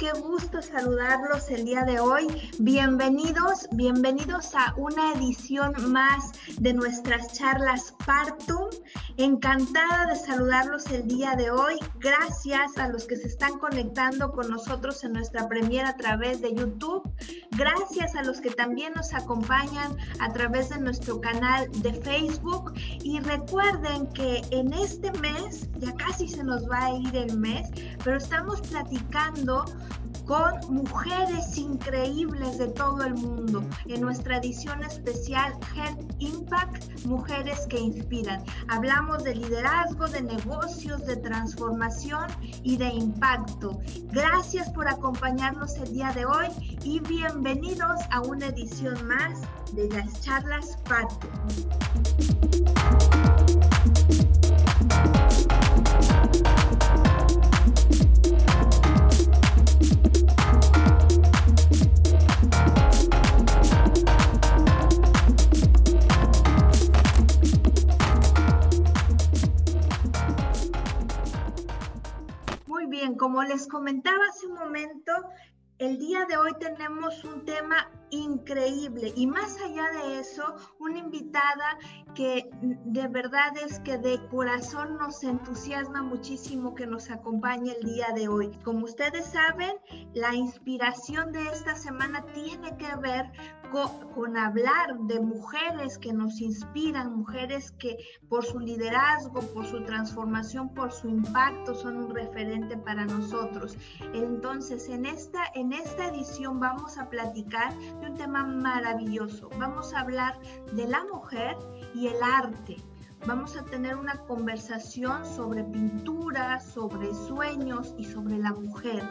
qué gusto saludarlos el día de hoy. Bienvenidos, bienvenidos a una edición más de nuestras charlas Partum. Encantada de saludarlos el día de hoy. Gracias a los que se están conectando con nosotros en nuestra premiera a través de YouTube. Gracias a los que también nos acompañan a través de nuestro canal de Facebook. Y recuerden que en este mes, ya casi se nos va a ir el mes, pero estamos platicando con mujeres increíbles de todo el mundo en nuestra edición especial Health Impact, Mujeres que Inspiran. Hablamos de liderazgo, de negocios, de transformación y de impacto. Gracias por acompañarnos el día de hoy y bienvenidos a una edición más de las charlas Parte. Como les comentaba hace un momento, el día de hoy tenemos un tema increíble y más allá de eso, una invitada que de verdad es que de corazón nos entusiasma muchísimo que nos acompañe el día de hoy. Como ustedes saben, la inspiración de esta semana tiene que ver con, hablar de mujeres que nos inspiran, mujeres que por su liderazgo, por su transformación, por su impacto son un referente para nosotros. Entonces, en esta, en esta edición vamos a platicar de un tema maravilloso. Vamos a hablar de la mujer y el arte. Vamos a tener una conversación sobre pintura, sobre sueños y sobre la mujer.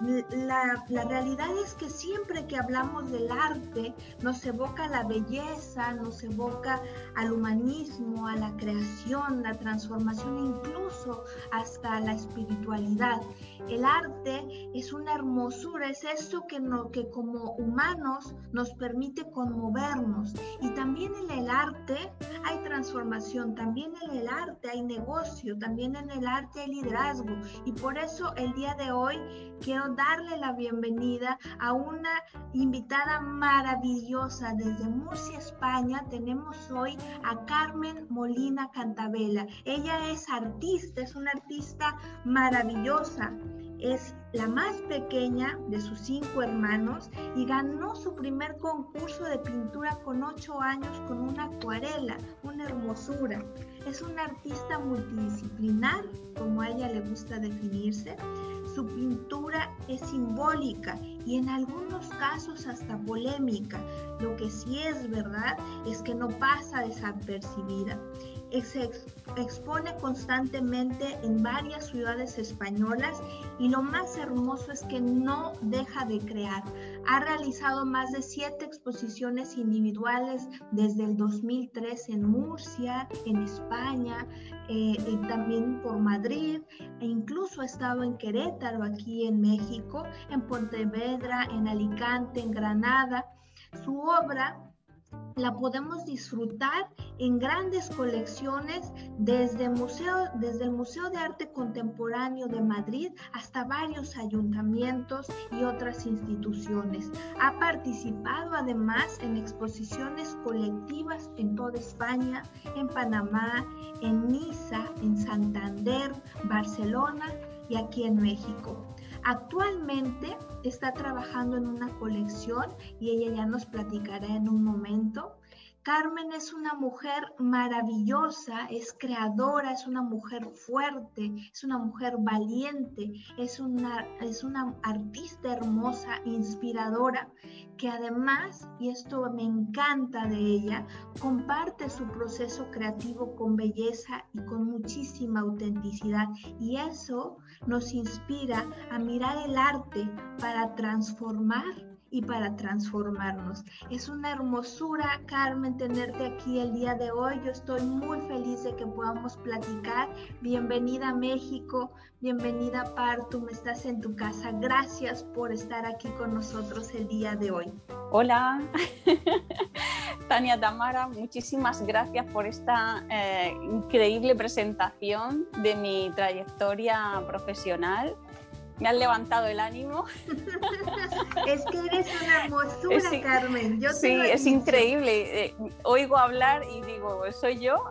La, realidad es que siempre que hablamos del arte nos evoca la belleza, nos evoca al humanismo, a la creación, la transformación, incluso hasta la espiritualidad. El arte es una hermosura, es eso que, no, que como humanos nos permite conmovernos. Y también en el arte hay transformación, también en el arte hay negocio, también en el arte hay liderazgo. Y por eso el día de hoy quiero darle la bienvenida a una invitada maravillosa desde Murcia, España. Tenemos hoy a Carmen Molina Cantabela. Ella es artista, es una artista maravillosa. Es la más pequeña de sus cinco hermanos y ganó su primer concurso de pintura con ocho años con una acuarela, una hermosura. Es una artista multidisciplinar, como a ella le gusta definirse. Su pintura es simbólica y en algunos casos hasta polémica. Lo que sí es verdad es que no pasa desapercibida se expone constantemente en varias ciudades españolas y lo más hermoso es que no deja de crear. Ha realizado más de siete exposiciones individuales desde el 2003 en Murcia, en España, eh, también por Madrid e incluso ha estado en Querétaro, aquí en México, en Pontevedra, en Alicante, en Granada. Su obra la podemos disfrutar en grandes colecciones desde, museo, desde el Museo de Arte Contemporáneo de Madrid hasta varios ayuntamientos y otras instituciones. Ha participado además en exposiciones colectivas en toda España, en Panamá, en Niza, en Santander, Barcelona y aquí en México. Actualmente está trabajando en una colección y ella ya nos platicará en un momento Carmen es una mujer maravillosa, es creadora, es una mujer fuerte, es una mujer valiente, es una, es una artista hermosa, inspiradora, que además, y esto me encanta de ella, comparte su proceso creativo con belleza y con muchísima autenticidad. Y eso nos inspira a mirar el arte para transformar y para transformarnos. Es una hermosura, Carmen, tenerte aquí el día de hoy. Yo estoy muy feliz de que podamos platicar. Bienvenida a México, bienvenida Partum, estás en tu casa. Gracias por estar aquí con nosotros el día de hoy. Hola, Tania Tamara, muchísimas gracias por esta eh, increíble presentación de mi trayectoria profesional me han levantado el ánimo. es que eres una hermosura, Carmen. sí, es increíble. Eh, oigo hablar y digo, ¿soy yo?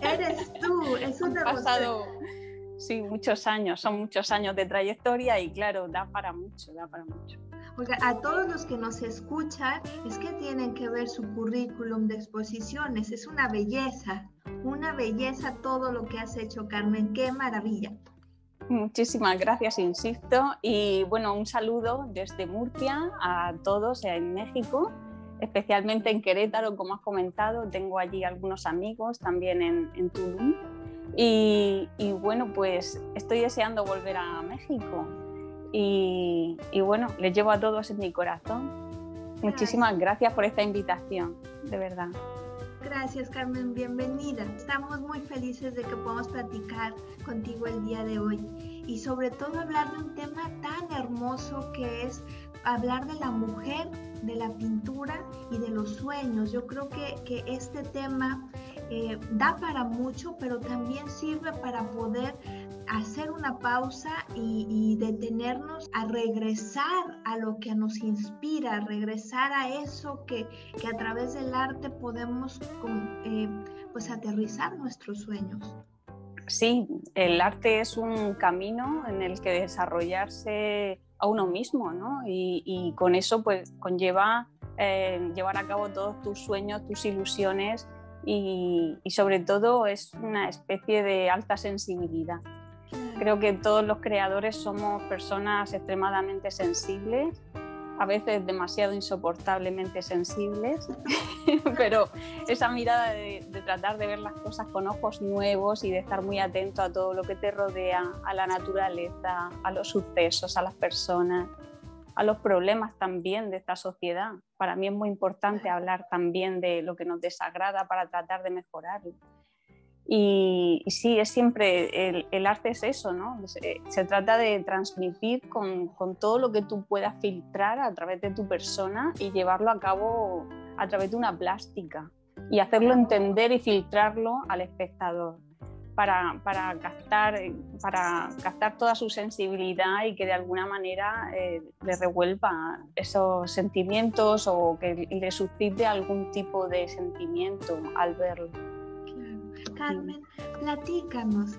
Eres tú, es una Han pasado, sí, muchos años, son muchos años de trayectoria y claro, da para mucho, da para mucho. Oiga, a todos los que nos escuchan, es que tienen que ver su currículum de exposiciones. Es una belleza, una belleza todo lo que has hecho, Carmen. Qué maravilla. Muchísimas gracias, insisto. Y bueno, un saludo desde Murcia a todos en México, especialmente en Querétaro, como has comentado. Tengo allí algunos amigos también en, en Tulum. Y, bueno, pues estoy deseando volver a México. Y, y bueno, les llevo a todos en mi corazón. Muchísimas gracias por esta invitación, de verdad. Gracias Carmen, bienvenida. Estamos muy felices de que podamos platicar contigo el día de hoy y sobre todo hablar de un tema tan hermoso que es hablar de la mujer, de la pintura y de los sueños. Yo creo que, que este tema eh, da para mucho, pero también sirve para poder hacer una pausa y, detenernos a regresar a lo que nos inspira, regresar a eso que, que a través del arte podemos eh, pues aterrizar nuestros sueños. Sí, el arte es un camino en el que desarrollarse a uno mismo, ¿no? Y, con eso pues conlleva eh, llevar a cabo todos tus sueños, tus ilusiones y, sobre todo es una especie de alta sensibilidad. Creo que todos los creadores somos personas extremadamente sensibles, a veces demasiado insoportablemente sensibles, pero esa mirada de, de, tratar de ver las cosas con ojos nuevos y de estar muy atento a todo lo que te rodea, a la naturaleza, a los sucesos, a las personas, a los problemas también de esta sociedad. Para mí es muy importante hablar también de lo que nos desagrada para tratar de mejorarlo. Y, sí, es siempre, el, arte es eso, ¿no? Se, trata de transmitir con, con, todo lo que tú puedas filtrar a través de tu persona y llevarlo a cabo a través de una plástica y hacerlo entender y filtrarlo al espectador para, para, captar, para captar toda su sensibilidad y que de alguna manera eh, le revuelva esos sentimientos o que le suscite algún tipo de sentimiento al verlo. Carmen, platícanos.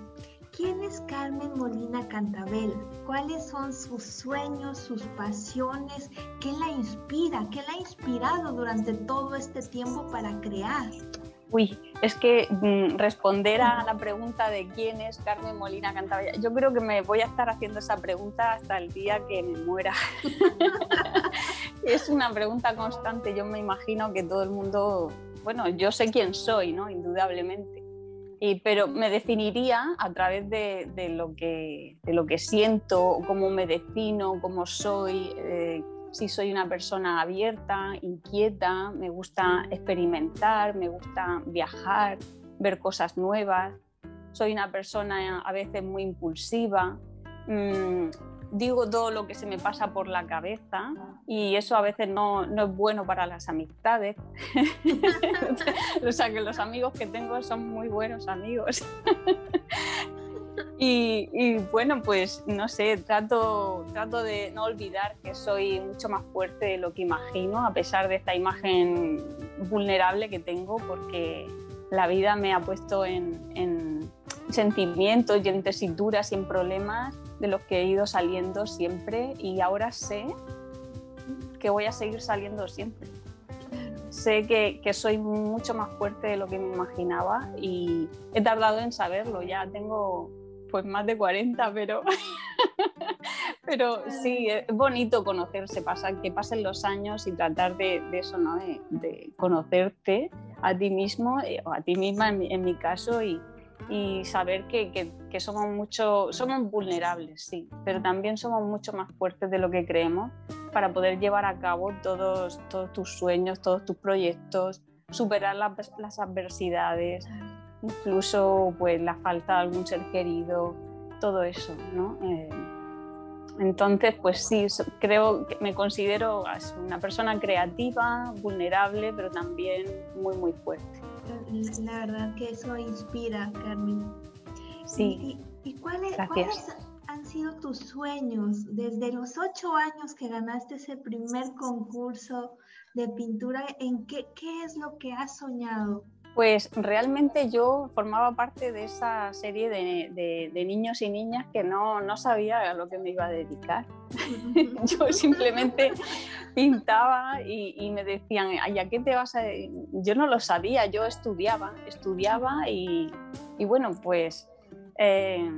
¿Quién es Carmen Molina Cantabel? ¿Cuáles son sus sueños, sus pasiones? ¿Qué la inspira? ¿Qué la ha inspirado durante todo este tiempo para crear? Uy, es que mm, responder a la pregunta de quién es Carmen Molina Cantabria, yo creo que me voy a estar haciendo esa pregunta hasta el día que me muera. es una pregunta constante, yo me imagino que todo el mundo, bueno, yo sé quién soy, ¿no? Indudablemente. Pero me definiría a través de, lo, que, de lo que siento, cómo me defino, cómo soy, eh, si soy una persona abierta, inquieta, me gusta experimentar, me gusta viajar, ver cosas nuevas, soy una persona a veces muy impulsiva, mm, digo todo lo que se me pasa por la cabeza y eso a veces no, no es bueno para las amistades. o sea que los amigos que tengo son muy buenos amigos. Y, bueno, pues no sé, trato, trato de no olvidar que soy mucho más fuerte de lo que imagino, a pesar de esta imagen vulnerable que tengo, porque la vida me ha puesto en, en sentimientos y en tesituras y en problemas de los que he ido saliendo siempre y ahora sé que voy a seguir saliendo siempre. Sé que, que, soy mucho más fuerte de lo que me imaginaba y he tardado en saberlo. Ya tengo pues más de 40, pero, pero sí, es bonito conocerse, pasa, que pasen los años y tratar de, eso, ¿no? De, conocerte a ti mismo eh, o a ti misma en mi, caso y, y saber que, que, somos mucho, somos vulnerables, sí, pero también somos mucho más fuertes de lo que creemos para poder llevar a cabo todos, todos tus sueños, todos tus proyectos, superar las adversidades, incluso pues la falta de algún ser querido, todo eso, ¿no? Eh, entonces, pues sí, creo que me considero una persona creativa, vulnerable, pero también muy, muy fuerte. La verdad que eso inspira, Carmen. Sí. ¿Y, cuáles, han sido tus sueños desde los ocho años que ganaste ese primer concurso de pintura? ¿En qué, qué es lo que has soñado? Pues realmente yo formaba parte de esa serie de, niños y niñas que no, no, sabía a lo que me iba a dedicar. yo simplemente pintaba y, me decían, ¿y a qué te vas a...? Yo no lo sabía, yo estudiaba, estudiaba y, bueno, pues eh,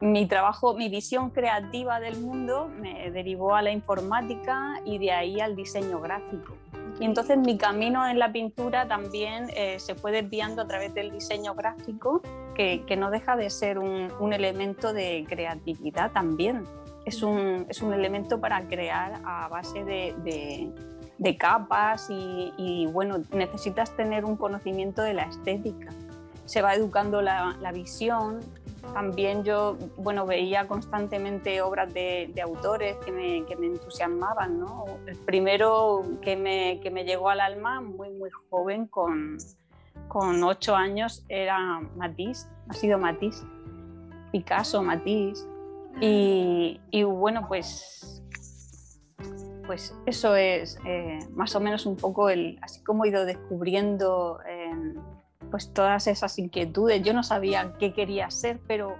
mi trabajo, mi visión creativa del mundo me derivó a la informática y de ahí al diseño gráfico. Y entonces mi camino en la pintura también eh, se fue desviando a través del diseño gráfico, que, que no deja de ser un, un, elemento de creatividad también. Es un, es un, elemento para crear a base de, de, capas y, y, bueno, necesitas tener un conocimiento de la estética. Se va educando la, la visión, también yo bueno, veía constantemente obras de, autores que me, que me, entusiasmaban. ¿no? El primero que me, que me, llegó al alma muy, muy joven, con, con ocho años, era Matisse, ha sido Matisse, Picasso, Matisse. Y, y bueno, pues, pues eso es eh, más o menos un poco el, así como he ido descubriendo pues todas esas inquietudes. Yo no sabía qué quería ser, pero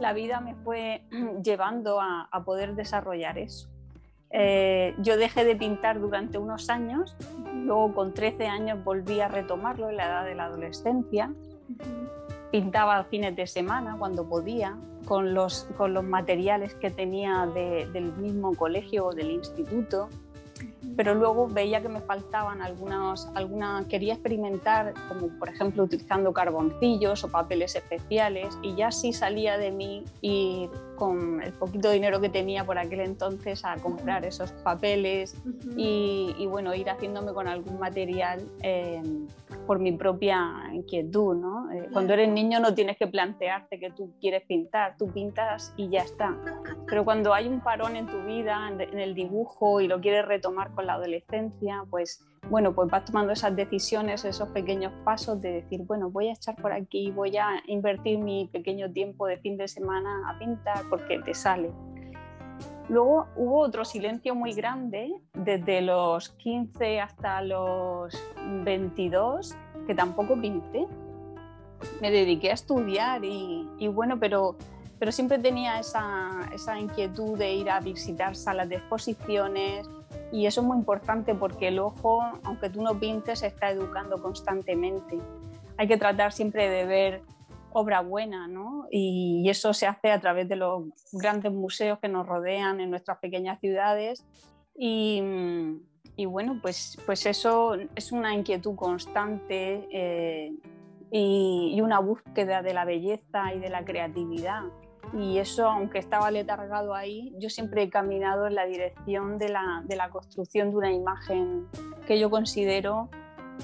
la vida me fue llevando a, poder desarrollar eso. Eh, yo dejé de pintar durante unos años, luego con 13 años volví a retomarlo en la edad de la adolescencia. Pintaba fines de semana cuando podía, con los, con los materiales que tenía del mismo colegio o del instituto pero luego veía que me faltaban algunas, alguna, quería experimentar, como por ejemplo utilizando carboncillos o papeles especiales, y ya sí salía de mí y con el poquito dinero que tenía por aquel entonces a comprar esos papeles y, bueno, ir haciéndome con algún material eh, por mi propia inquietud. ¿no? Eh, cuando eres niño no tienes que plantearte que tú quieres pintar, tú pintas y ya está. Pero cuando hay un parón en tu vida, en el dibujo y lo quieres retomar con la adolescencia, pues bueno, pues vas tomando esas decisiones, esos pequeños pasos de decir, bueno, voy a echar por aquí, voy a invertir mi pequeño tiempo de fin de semana a pintar porque te sale. Luego hubo otro silencio muy grande desde los 15 hasta los 22 que tampoco pinté. Me dediqué a estudiar y, y bueno, pero, pero siempre tenía esa, esa inquietud de ir a visitar salas de exposiciones, y eso es muy importante porque el ojo, aunque tú no pintes, se está educando constantemente. Hay que tratar siempre de ver obra buena, ¿no? Y eso se hace a través de los grandes museos que nos rodean en nuestras pequeñas ciudades. Y, y bueno, pues, pues eso es una inquietud constante eh, y, y una búsqueda de la belleza y de la creatividad y eso, aunque estaba letargado ahí, yo siempre he caminado en la dirección de la, de la construcción de una imagen que yo considero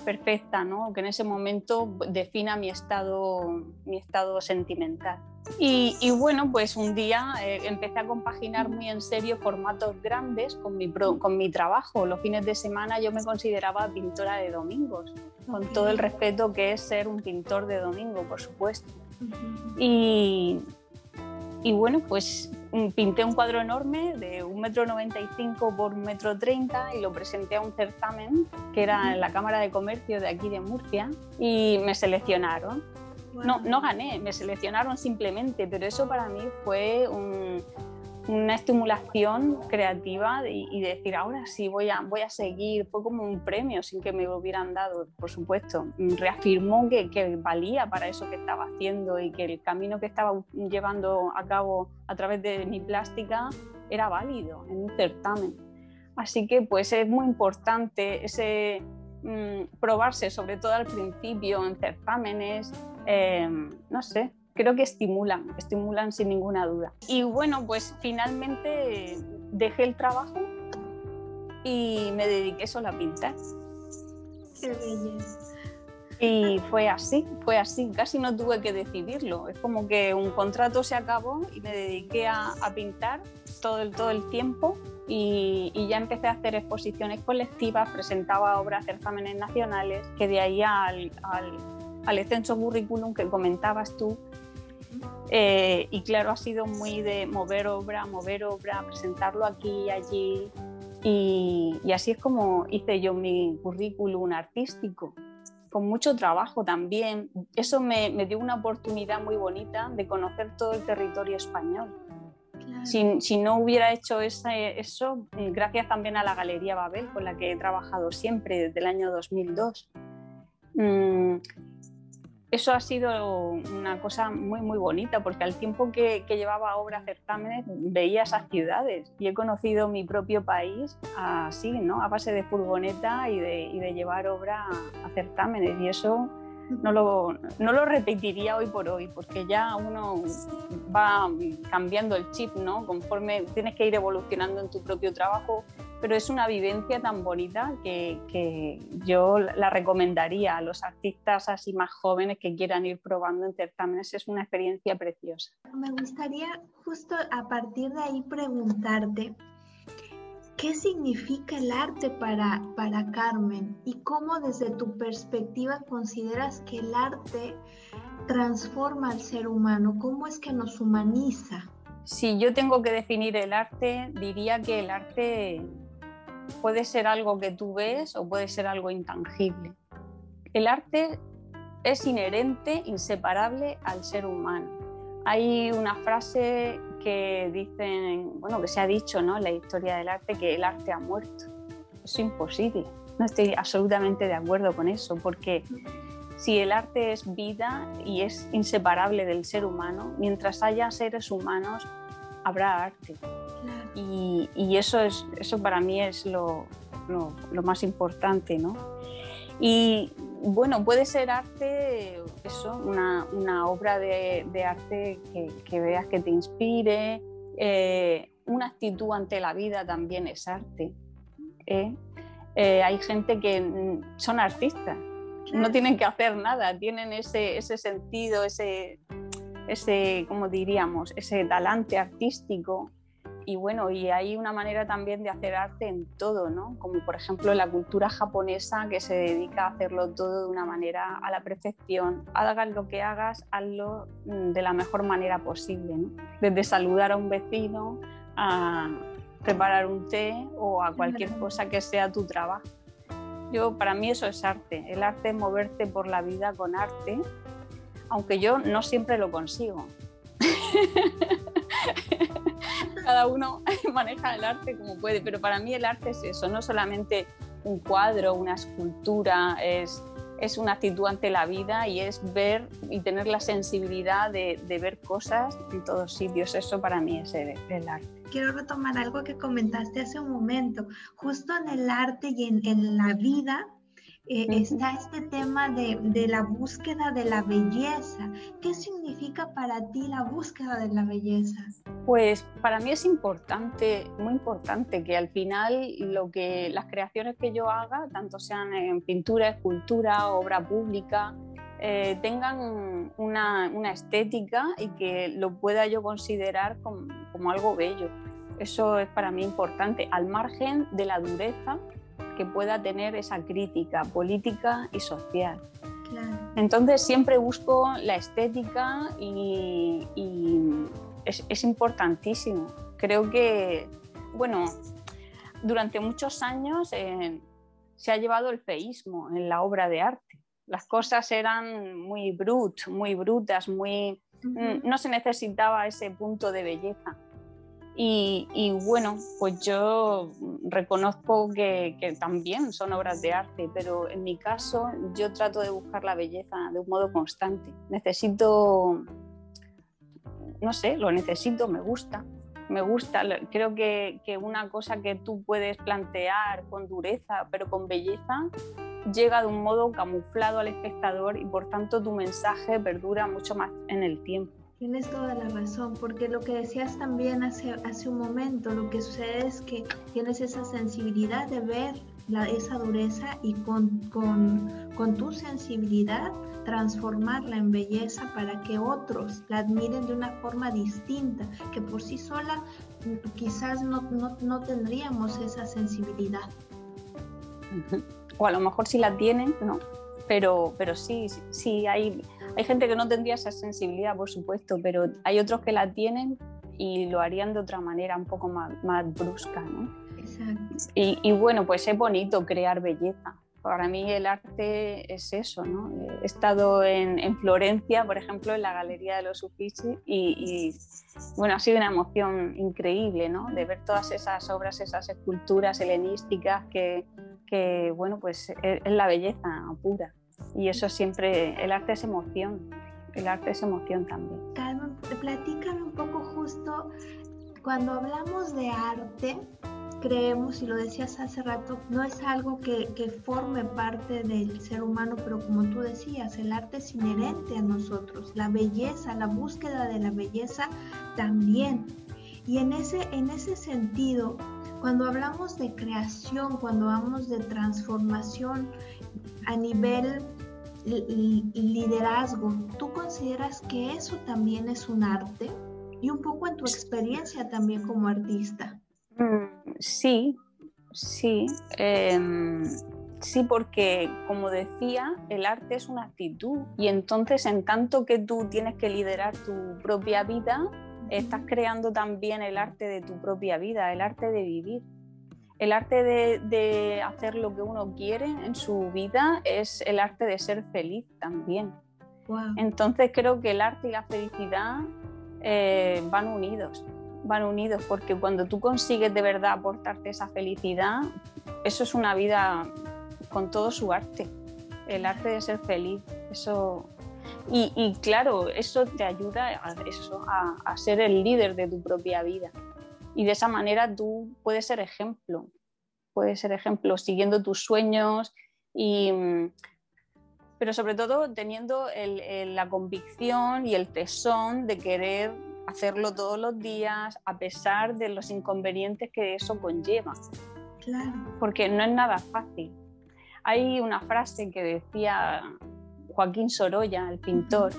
perfecta, ¿no? que en ese momento defina mi estado, mi estado sentimental. Y, y bueno, pues un día eh, empecé a compaginar muy en serio formatos grandes con mi, con mi trabajo. Los fines de semana yo me consideraba pintora de domingos, con todo el respeto que es ser un pintor de domingo, por supuesto. Y, y bueno, pues mm, pinté un cuadro enorme de 1,95 m por 1,30 m y lo presenté a un certamen que era en la Cámara de Comercio de aquí de Murcia y me seleccionaron. No, no gané, me seleccionaron simplemente, pero eso para mí fue un, una estimulación creativa y, decir, ahora sí, voy a, voy a seguir. Fue como un premio sin que me lo hubieran dado, por supuesto. Reafirmó que, que, valía para eso que estaba haciendo y que el camino que estaba llevando a cabo a través de mi plástica era válido en un certamen. Así que pues es muy importante ese mm, probarse, sobre todo al principio en certámenes, eh, no sé, creo que estimulan, estimulan sin ninguna duda. Y bueno, pues finalmente dejé el trabajo y me dediqué solo a pintar. Qué belleza. Y fue así, fue así, casi no tuve que decidirlo. Es como que un contrato se acabó y me dediqué a, pintar todo el, todo el tiempo y, ya empecé a hacer exposiciones colectivas, presentaba obras, certámenes nacionales, que de ahí al, al, al extenso currículum que comentabas tú. Eh, y claro, ha sido muy de mover obra, mover obra, presentarlo aquí y allí. Y, y así es como hice yo mi currículum artístico con mucho trabajo también. Eso me, dio una oportunidad muy bonita de conocer todo el territorio español. Si, no hubiera hecho eso, gracias también a la Galería Babel, con la que he trabajado siempre desde el año 2002 eso ha sido una cosa muy, muy bonita, porque al tiempo que, llevaba obras certámenes veía esas ciudades y he conocido mi propio país así, ¿no? a base de furgoneta y de, y de llevar obra a certámenes. Y eso no lo, no lo repetiría hoy por hoy, porque ya uno va cambiando el chip, ¿no? Conforme tienes que ir evolucionando en tu propio trabajo, pero es una vivencia tan bonita que, que, yo la recomendaría a los artistas así más jóvenes que quieran ir probando en certámenes. Es una experiencia preciosa. Me gustaría justo a partir de ahí preguntarte, ¿Qué significa el arte para, para Carmen y cómo desde tu perspectiva consideras que el arte transforma al ser humano? ¿Cómo es que nos humaniza? Si yo tengo que definir el arte, diría que el arte puede ser algo que tú ves o puede ser algo intangible. El arte es inherente, inseparable al ser humano. Hay una frase que dicen, bueno, que se ha dicho ¿no? en la historia del arte que el arte ha muerto. Es imposible. No estoy absolutamente de acuerdo con eso, porque si el arte es vida y es inseparable del ser humano, mientras haya seres humanos, habrá arte. Y, y, eso, es, eso para mí es lo, lo, lo más importante, ¿no? Y bueno, puede ser arte, eso, una, una obra de, de arte que, que, veas que te inspire, eh, una actitud ante la vida también es arte. ¿eh? Eh, hay gente que son artistas, no tienen que hacer nada, tienen ese, ese sentido, ese, ese, como diríamos, ese talante artístico y bueno, y hay una manera también de hacer arte en todo, ¿no? Como por ejemplo la cultura japonesa que se dedica a hacerlo todo de una manera a la perfección. Hagas lo que hagas, hazlo mm, de la mejor manera posible, ¿no? Desde saludar a un vecino a preparar un té o a cualquier cosa que sea tu trabajo. Yo, para mí eso es arte. El arte es moverte por la vida con arte, aunque yo no siempre lo consigo. Cada uno maneja el arte como puede, pero para mí el arte es eso, no solamente un cuadro, una escultura, es, es una actitud ante la vida y es ver y tener la sensibilidad de, ver cosas en todos sitios. Eso para mí es el, arte. Quiero retomar algo que comentaste hace un momento. Justo en el arte y en, en la vida eh, está este tema de, de, la búsqueda de la belleza. ¿Qué significa para ti la búsqueda de la belleza? Pues para mí es importante, muy importante, que al final lo que las creaciones que yo haga, tanto sean en pintura, escultura, obra pública, eh, tengan una, una, estética y que lo pueda yo considerar como, como algo bello. Eso es para mí importante, al margen de la dureza que pueda tener esa crítica política y social. Entonces siempre busco la estética y, es, importantísimo. Creo que, bueno, durante muchos años eh, se ha llevado el feísmo en la obra de arte. Las cosas eran muy brut, muy brutas, muy, no se necesitaba ese punto de belleza. Y, bueno, pues yo reconozco que, también son obras de arte, pero en mi caso yo trato de buscar la belleza de un modo constante. Necesito, no sé, lo necesito, me gusta, me gusta. Creo que, que una cosa que tú puedes plantear con dureza, pero con belleza, llega de un modo camuflado al espectador y por tanto tu mensaje perdura mucho más en el tiempo. Tienes toda la razón, porque lo que decías también hace, hace un momento, lo que sucede es que tienes esa sensibilidad de ver la, esa dureza y con, con, tu sensibilidad transformarla en belleza para que otros la admiren de una forma distinta, que por sí sola quizás no, no, no tendríamos esa sensibilidad. O a lo mejor si la tienen, no, pero, pero sí, sí, hay, hay gente que no tendría esa sensibilidad, por supuesto, pero hay otros que la tienen y lo harían de otra manera, un poco más, más brusca, ¿no? Y, y, bueno, pues es bonito crear belleza para mí el arte es eso, ¿no? He estado en, en Florencia, por ejemplo, en la Galería de los Uffizi y, bueno, ha sido una emoción increíble, ¿no? De ver todas esas obras, esas esculturas helenísticas que, que bueno, pues es, la belleza pura. Y eso siempre, el arte es emoción, el arte es emoción también. Carmen, platícame un poco justo, cuando hablamos de arte, creemos, y lo decías hace rato, no es algo que, forme parte del ser humano, pero como tú decías, el arte es inherente a nosotros, la belleza, la búsqueda de la belleza también. Y en ese, en ese sentido, cuando hablamos de creación, cuando hablamos de transformación a nivel liderazgo, ¿tú consideras que eso también es un arte? Y un poco en tu experiencia también como artista. Mm, sí, sí. Em, sí, porque como decía, el arte es una actitud y entonces en tanto que tú tienes que liderar tu propia vida, estás creando también el arte de tu propia vida, el arte de vivir. El arte de, hacer lo que uno quiere en su vida es el arte de ser feliz también. Entonces creo que el arte y la felicidad eh, van unidos van unidos, porque cuando tú consigues de verdad aportarte esa felicidad, eso es una vida con todo su arte, el arte de ser feliz, eso... Y, claro, eso te ayuda a, eso, a, ser el líder de tu propia vida. Y de esa manera tú puedes ser ejemplo, puedes ser ejemplo siguiendo tus sueños y pero sobre todo teniendo la convicción y el tesón de querer hacerlo todos los días a pesar de los inconvenientes que eso conlleva. Claro. Porque no es nada fácil. Hay una frase que decía Joaquín Sorolla, el pintor,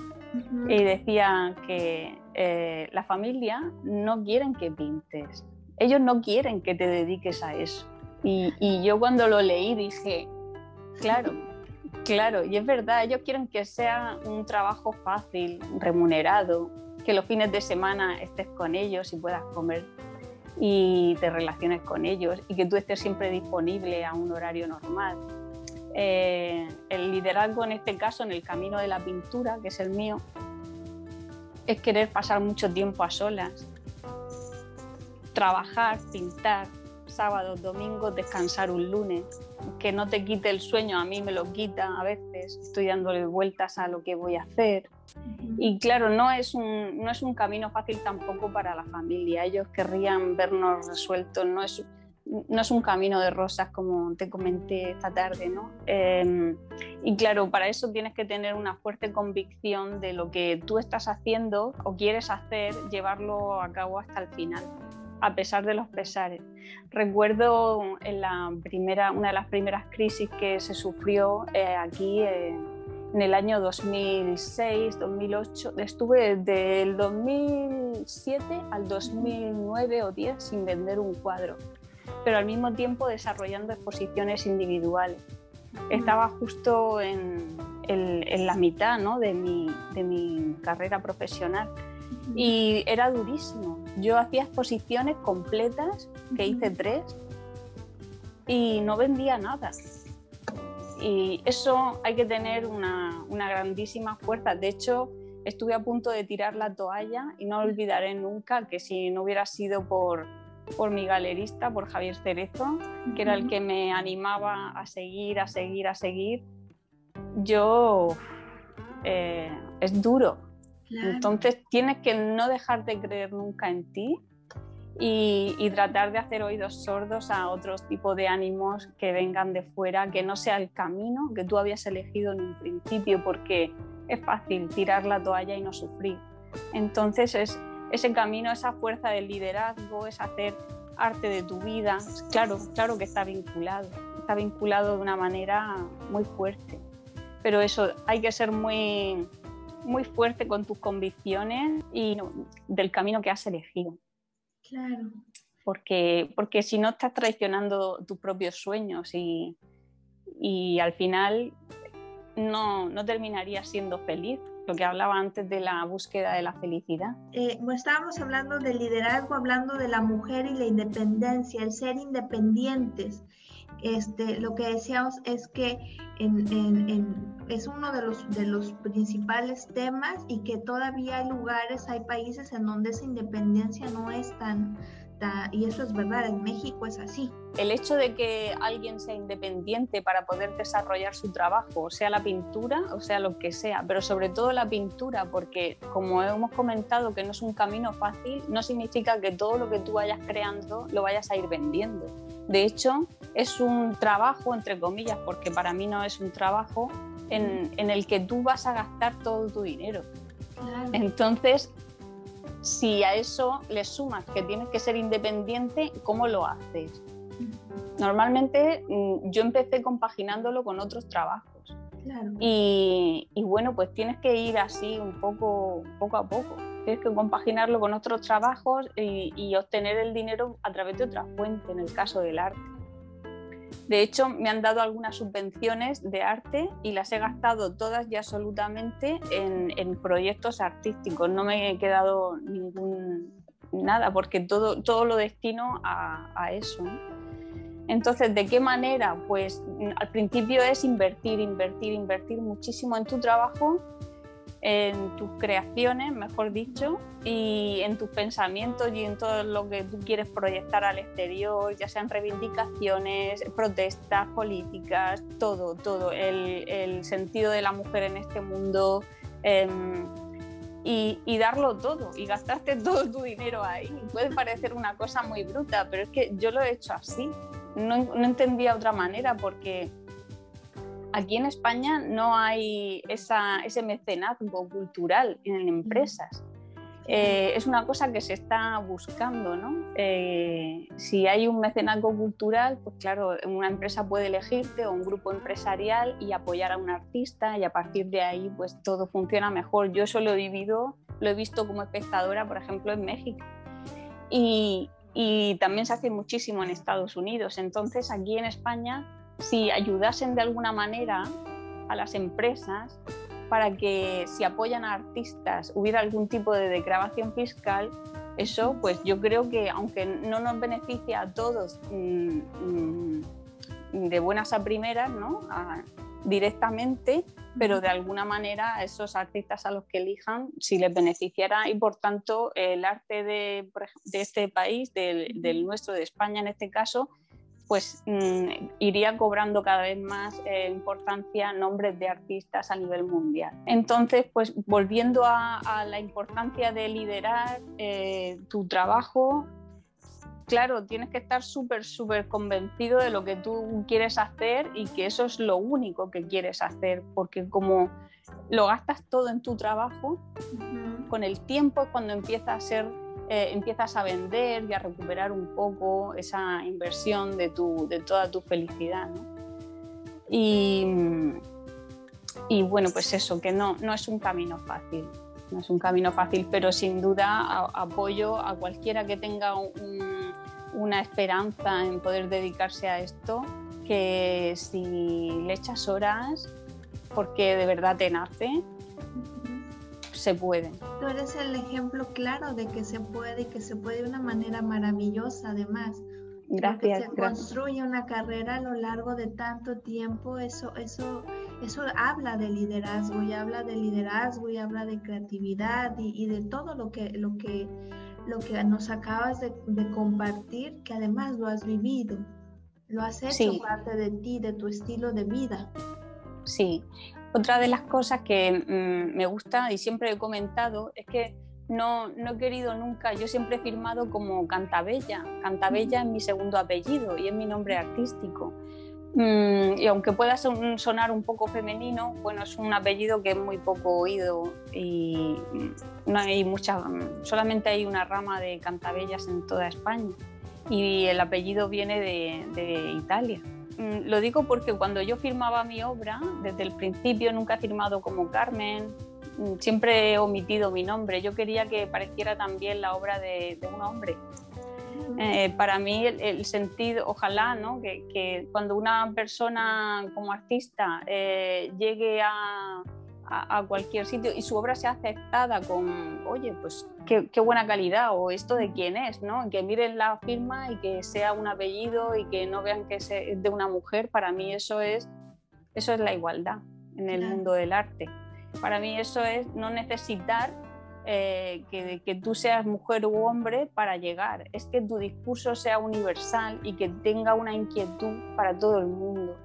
y decía que eh, la familia no quieren que pintes, ellos no quieren que te dediques a eso. Y, yo cuando lo leí dije, claro, claro, y es verdad, ellos quieren que sea un trabajo fácil, remunerado, que los fines de semana estés con ellos y puedas comer y te relaciones con ellos y que tú estés siempre disponible a un horario normal. Eh, el liderazgo en este caso, en el camino de la pintura, que es el mío, es querer pasar mucho tiempo a solas, trabajar, pintar, sábados, domingos, descansar un lunes, que no te quite el sueño, a mí me lo quita a veces, estoy dándole vueltas a lo que voy a hacer. Y claro, no es, un, no es un camino fácil tampoco para la familia, ellos querrían vernos resueltos, no es, no es un camino de rosas como te comenté esta tarde, ¿no? Em, y claro, para eso tienes que tener una fuerte convicción de lo que tú estás haciendo o quieres hacer, llevarlo a cabo hasta el final a pesar de los pesares. Recuerdo en la primera, una de las primeras crisis que se sufrió eh, aquí eh, en el año 2006, 2008. Estuve desde el 2007 al 2009 o 10 sin vender un cuadro, pero al mismo tiempo desarrollando exposiciones individuales. Estaba justo en, en, la mitad ¿no? de, mi, de mi carrera profesional y era durísimo. Yo hacía exposiciones completas, que hice tres, y no vendía nada. Y eso hay que tener una, grandísima fuerza. De hecho, estuve a punto de tirar la toalla y no olvidaré nunca que si no hubiera sido por, por mi galerista, por Javier Cerezo, que era el que me animaba a seguir, a seguir, a seguir, yo... Eh, es duro, entonces tienes que no dejar de creer nunca en ti y, tratar de hacer oídos sordos a otros tipos de ánimos que vengan de fuera, que no sea el camino que tú habías elegido en un principio, porque es fácil tirar la toalla y no sufrir. Entonces es ese camino, esa fuerza del liderazgo, es hacer arte de tu vida, claro, claro que está vinculado, está vinculado de una manera muy fuerte. Pero eso, hay que ser muy, muy fuerte con tus convicciones y del camino que has elegido. Claro. Porque, porque si no estás traicionando tus propios sueños y, y al final no, no terminarías siendo feliz lo que hablaba antes de la búsqueda de la felicidad. Eh, estábamos hablando del liderazgo, hablando de la mujer y la independencia, el ser independientes. Este, lo que decíamos es que es uno de los, de los principales temas y que todavía hay lugares, hay países en donde esa independencia no es tan, y eso es verdad, en México es así. El hecho de que alguien sea independiente para poder desarrollar su trabajo, sea la pintura o sea lo que sea, pero sobre todo la pintura, porque como hemos comentado que no es un camino fácil, no significa que todo lo que tú vayas creando lo vayas a ir vendiendo. De hecho, es un trabajo, entre comillas, porque para mí no es un trabajo en, en el que tú vas a gastar todo tu dinero. Entonces, si a eso le sumas que tienes que ser independiente, ¿cómo lo haces? Normalmente mm, yo empecé compaginándolo con otros trabajos. Y, bueno, pues tienes que ir así un poco, poco a poco. Tienes que compaginarlo con otros trabajos y obtener el dinero a través de otra fuente, en el caso del arte. De hecho, me han dado algunas subvenciones de arte y las he gastado todas y absolutamente en, proyectos artísticos. No me he quedado ningún nada porque todo, todo lo destino a, eso. Entonces, ¿de qué manera? Pues al principio es invertir, invertir, invertir muchísimo en tu trabajo en tus creaciones, mejor dicho, y en tus pensamientos y en todo lo que tú quieres proyectar al exterior, ya sean reivindicaciones, protestas políticas, todo, todo, el, sentido de la mujer en este mundo. Em, y, darlo todo y gastarte todo tu dinero ahí. Puede parecer una cosa muy bruta, pero es que yo lo he hecho así. No, no entendía otra manera porque aquí en España no hay ese mecenazgo cultural en empresas. Eh, es una cosa que se está buscando, ¿no? Eh, si hay un mecenazgo cultural, pues claro, una empresa puede elegirte o un grupo empresarial y apoyar a un artista y a partir de ahí pues todo funciona mejor. Yo eso lo he vivido, lo he visto como espectadora, por ejemplo, en México. Y, y también se hace muchísimo en Estados Unidos. Entonces aquí en España si ayudasen de alguna manera a las empresas para que si apoyan a artistas hubiera algún tipo de declaración fiscal, eso pues yo creo que aunque no nos beneficia a todos mm, mm, de buenas a primeras, ¿no? directamente, pero de alguna manera a esos artistas a los que elijan si les beneficiara y por tanto el arte de, este país, del nuestro, de España en este caso, pues mm, iría cobrando cada vez más eh, importancia nombres de artistas a nivel mundial. Entonces, pues volviendo a, la importancia de liderar eh, tu trabajo, claro, tienes que estar súper, súper convencido de lo que tú quieres hacer y que eso es lo único que quieres hacer, porque como lo gastas todo en tu trabajo, con el tiempo es cuando empieza a ser eh, empiezas a vender y a recuperar un poco esa inversión de, tu, de toda tu felicidad. Y, y, bueno, pues eso, que no, no es un camino fácil, no es un camino fácil, pero sin duda apoyo a cualquiera que tenga una esperanza en poder dedicarse a esto, que si le echas horas, porque de verdad te nace, se puede. Tú eres el ejemplo claro de que se puede y que se puede de una manera maravillosa además. Gracias. Que se construye una carrera a lo largo de tanto tiempo, eso, eso, eso habla de liderazgo y habla de liderazgo y habla de creatividad y, de todo lo que, lo que, lo que nos acabas de, compartir, que además lo has vivido, lo has hecho parte de ti, de tu estilo de vida. Sí, otra de las cosas que mm, me gusta y siempre he comentado es que no, no, he querido nunca, yo siempre he firmado como Cantabella. Cantabella es mi segundo apellido y es mi nombre artístico. Mm, y aunque pueda sonar un poco femenino, bueno, es un apellido que es muy poco oído y no hay muchas, solamente hay una rama de cantabellas en toda España y el apellido viene de, de Italia. Mm, lo digo porque cuando yo firmaba mi obra, desde el principio nunca he firmado como Carmen, mm, siempre he omitido mi nombre. Yo quería que pareciera también la obra de, un hombre eh, para mí el, sentido, ojalá, ¿no? que, cuando una persona como artista eh, llegue a, cualquier sitio y su obra sea aceptada con, oye, pues qué, buena calidad o esto de quién es, ¿no? que miren la firma y que sea un apellido y que no vean que es de una mujer, para mí eso es, eso es la igualdad en el mundo del arte. Para mí eso es no necesitar eh, que, que, tú seas mujer u hombre para llegar, es que tu discurso sea universal y que tenga una inquietud para todo el mundo.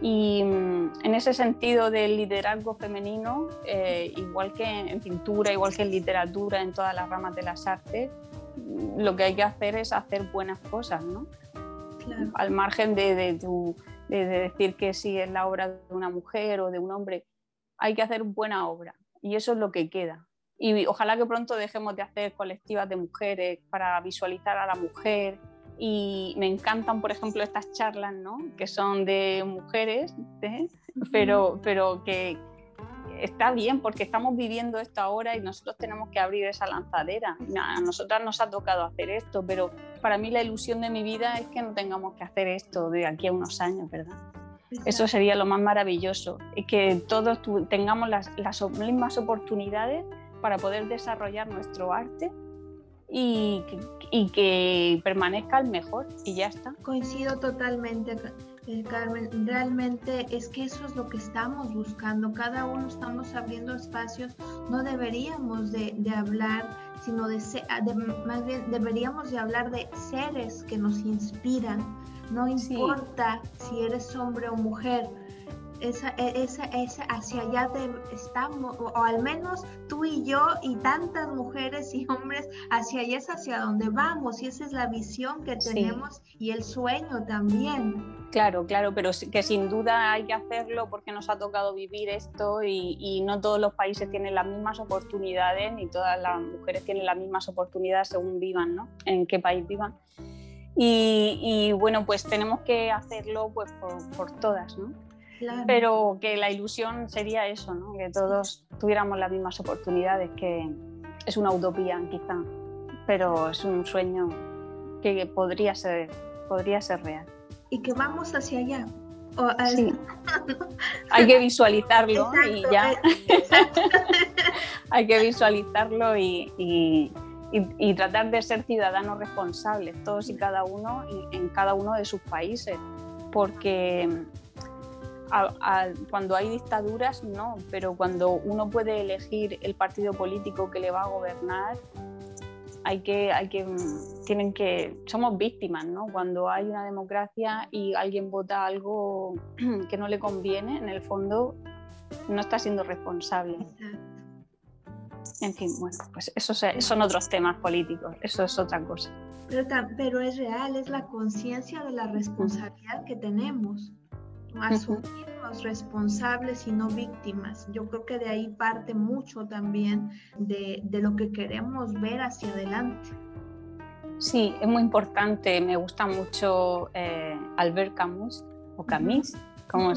Y mm, en ese sentido del liderazgo femenino, eh, igual que en pintura, igual que en literatura, en todas las ramas de las artes, mm, lo que hay que hacer es hacer buenas cosas, ¿no? Al margen de, de, de decir que si es la obra de una mujer o de un hombre, hay que hacer buena obra y eso es lo que queda y ojalá que pronto dejemos de hacer colectivas de mujeres para visualizar a la mujer. Y me encantan, por ejemplo, estas charlas, ¿no? que son de mujeres, ¿eh? pero, pero que está bien porque estamos viviendo esto ahora y nosotros tenemos que abrir esa lanzadera. A nosotras nos ha tocado hacer esto, pero para mí la ilusión de mi vida es que no tengamos que hacer esto de aquí a unos años, ¿verdad? Eso sería lo más maravilloso, que todos tengamos las, las mismas oportunidades para poder desarrollar nuestro arte y, y que permanezca el mejor y ya está. Coincido totalmente, eh, Carmen. Realmente es que eso es lo que estamos buscando. Cada uno estamos abriendo espacios. No deberíamos de, de hablar, sino de, de, más bien deberíamos de hablar de seres que nos inspiran. No importa si eres hombre o mujer esa, e, esa, esa, hacia allá estamos, o, al menos tú y yo y tantas mujeres y hombres, hacia allá es hacia donde vamos y esa es la visión que tenemos y el sueño también. Claro, claro, pero que sin duda hay que hacerlo porque nos ha tocado vivir esto y, y no todos los países tienen las mismas oportunidades ni todas las mujeres tienen las mismas oportunidades según vivan, ¿no? En qué país vivan. Y, y bueno, pues tenemos que hacerlo pues por, por todas, ¿no? Pero que la ilusión sería eso, ¿no? que todos tuviéramos las mismas oportunidades, que es una utopía quizá, pero es un sueño que podría ser, podría ser real. Y que vamos hacia allá. sí. Hay que visualizarlo y ya. Hay que visualizarlo y, y, y, tratar de ser ciudadanos responsables, todos y cada uno, en cada uno de sus países, porque cuando hay dictaduras, no, pero cuando uno puede elegir el partido político que le va a gobernar, hay que, hay que, tienen que, somos víctimas, ¿no? Cuando hay una democracia y alguien vota algo que no le conviene, en el fondo no está siendo responsable. En fin, bueno, pues esos son otros temas políticos, eso es otra cosa. Pero, pero es real, es la conciencia de la responsabilidad que tenemos asumirnos responsables y no víctimas. Yo creo que de ahí parte mucho también de, de lo que queremos ver hacia adelante. Sí, es muy importante. Me gusta mucho eh, Albert Camus o Camus, como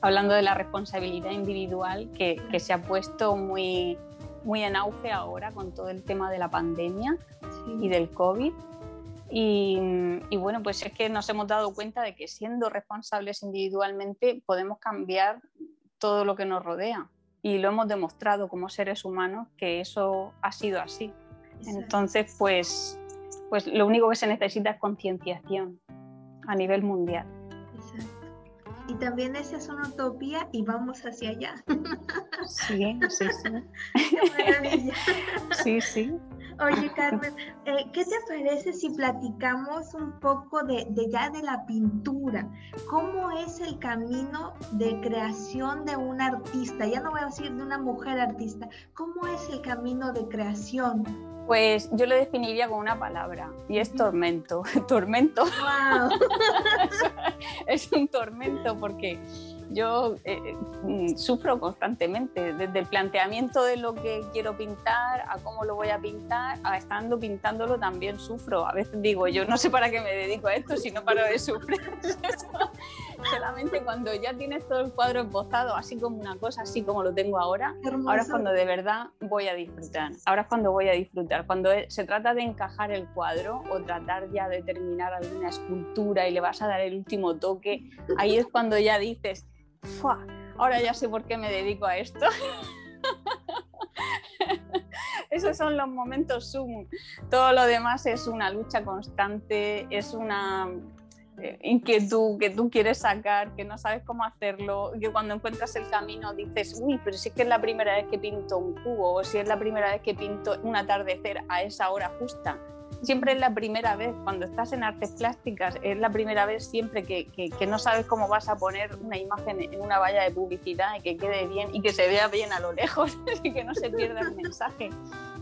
hablando de la responsabilidad individual que, que, se ha puesto muy, muy en auge ahora con todo el tema de la pandemia y del COVID. Y, bueno, pues es que nos hemos dado cuenta de que siendo responsables individualmente podemos cambiar todo lo que nos rodea. Y lo hemos demostrado como seres humanos que eso ha sido así. Entonces, pues, pues lo único que se necesita es concienciación a nivel mundial. Exacto. Y también esa es una utopía y vamos hacia allá. Sí, sí, sí. Qué maravilla. Sí, sí. Oye, Carmen, eh, ¿qué te parece si platicamos un poco de, ya de la pintura? ¿Cómo es el camino de creación de un artista? Ya no voy a decir de una mujer artista. ¿Cómo es el camino de creación? Pues yo lo definiría con una palabra y es tormento. tormento. es un tormento porque yo eh, mm, sufro constantemente, desde el planteamiento de lo que quiero pintar, a cómo lo voy a pintar, a estando pintándolo también sufro. A veces digo, yo no sé para qué me dedico a esto si no paro de sufrir. Solamente cuando ya tienes todo el cuadro esbozado, así como una cosa, así como lo tengo ahora, ahora es cuando de verdad voy a disfrutar. Ahora es cuando voy a disfrutar. Cuando se trata de encajar el cuadro o tratar ya de terminar alguna escultura y le vas a dar el último toque, ahí es cuando ya dices, ahora ya sé por qué me dedico a esto. Esos son los momentos Zoom. Todo lo demás es una lucha constante, es una eh, inquietud que tú quieres sacar, que no sabes cómo hacerlo, que cuando encuentras el camino dices, uy, pero si es que es la primera vez que pinto un cubo, o si es la primera vez que pinto un atardecer a esa hora justa siempre es la primera vez, cuando estás en artes plásticas, es la primera vez siempre que, que, no sabes cómo vas a poner una imagen en una valla de publicidad y que quede bien y que se vea bien a lo lejos y que no se pierda el mensaje.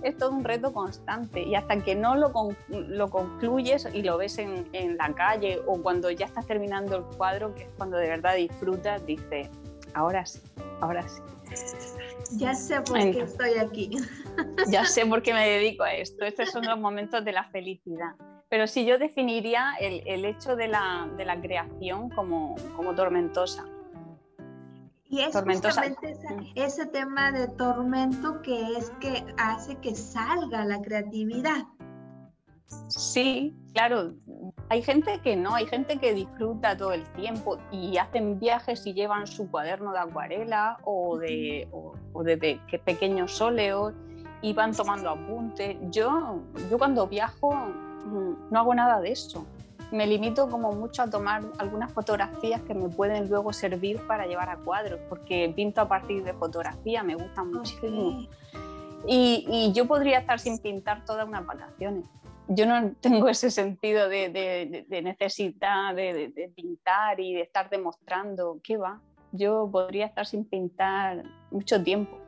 Es todo un reto constante y hasta que no lo, lo concluyes y lo ves en, en la calle o cuando ya estás terminando el cuadro, que es cuando de verdad disfrutas, dices, ahora sí, ahora sí. Ya sé por qué estoy aquí. Ya sé por qué me dedico a esto. Estos son los momentos de la felicidad. Pero sí, yo definiría el, el hecho de la, de la, creación como, como tormentosa. Y es justamente mm. ese tema de tormento que es que hace que salga la creatividad. Sí, claro. Hay gente que no, hay gente que disfruta todo el tiempo y hacen viajes y llevan su cuaderno de acuarela o de, o, de pequeños óleos y van tomando apuntes. Yo, yo cuando viajo mm, no hago nada de eso. Me limito como mucho a tomar algunas fotografías que me pueden luego servir para llevar a cuadros, porque pinto a partir de fotografía, me gusta muchísimo. Y, y, yo podría estar sin pintar todas unas vacaciones yo no tengo ese sentido de, de, de necesidad de, pintar y de estar demostrando qué va. Yo podría estar sin pintar mucho tiempo.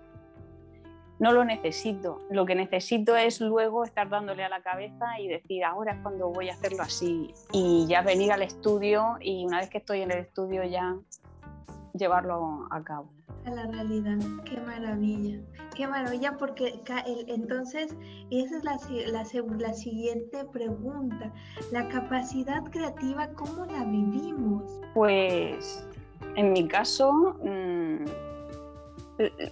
No lo necesito. Lo que necesito es luego estar dándole a la cabeza y decir, ahora es cuando voy a hacerlo así. Y ya venir al estudio y una vez que estoy en el estudio ya llevarlo a cabo. A la realidad, qué maravilla, qué maravilla, porque entonces esa es la, la, siguiente pregunta, la capacidad creativa, ¿cómo la vivimos? Pues en mi caso, mm,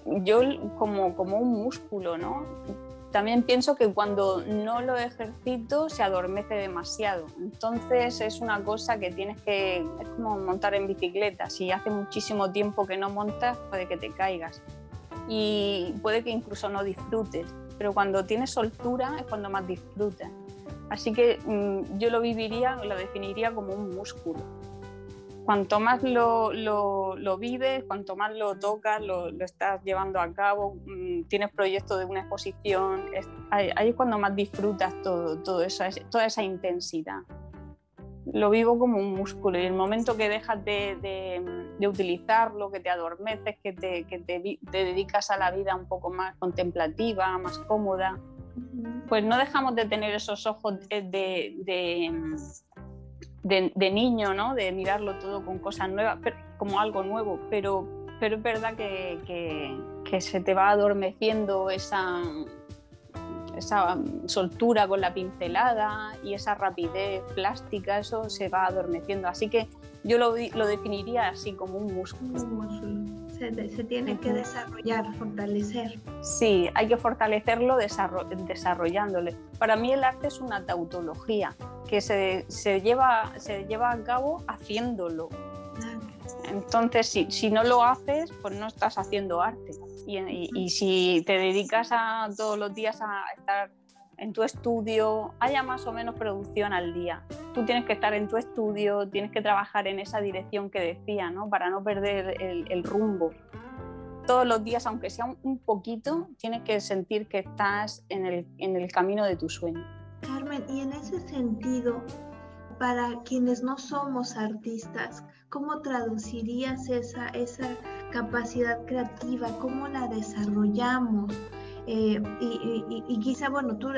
yo como, como un músculo, ¿no? También pienso que cuando no lo ejercito se adormece demasiado. Entonces es una cosa que tienes que, es como montar en bicicleta. Si hace muchísimo tiempo que no montas, puede que te caigas. Y puede que incluso no disfrutes. Pero cuando tienes soltura es cuando más disfrutas. Así que mm, yo lo viviría, lo definiría como un músculo cuanto más lo, lo, vives, cuanto más lo tocas, lo, estás llevando a cabo, mm, tienes proyectos de una exposición, ahí, es cuando más disfrutas todo, todo eso, toda esa intensidad. Lo vivo como un músculo y el momento que dejas de, de, utilizarlo, que te adormeces, que, te, que te, te, dedicas a la vida un poco más contemplativa, más cómoda, pues no dejamos de tener esos ojos de, de, niño, ¿no? De mirarlo todo con cosas nuevas, como algo nuevo, pero, pero es verdad que, que, se te va adormeciendo esa, esa soltura con la pincelada y esa rapidez plástica, eso se va adormeciendo. Así que yo lo, lo definiría así como un músculo. Se, se, tiene que desarrollar, fortalecer. Sí, hay que fortalecerlo desarrollándole. Para mí el arte es una tautología que se, se, lleva, se lleva a cabo haciéndolo. Entonces, si, si, no lo haces, pues no estás haciendo arte. Y, y, si te dedicas a, todos los días a estar en tu estudio, haya más o menos producción al día. Tú tienes que estar en tu estudio, tienes que trabajar en esa dirección que decía, ¿no? para no perder el, rumbo. Todos los días, aunque sea un, un, poquito, tienes que sentir que estás en el, en el camino de tu sueño. Carmen, y en ese sentido, para quienes no somos artistas, ¿cómo traducirías esa, esa capacidad creativa? ¿Cómo la desarrollamos? Eh, y, quizá, bueno, tú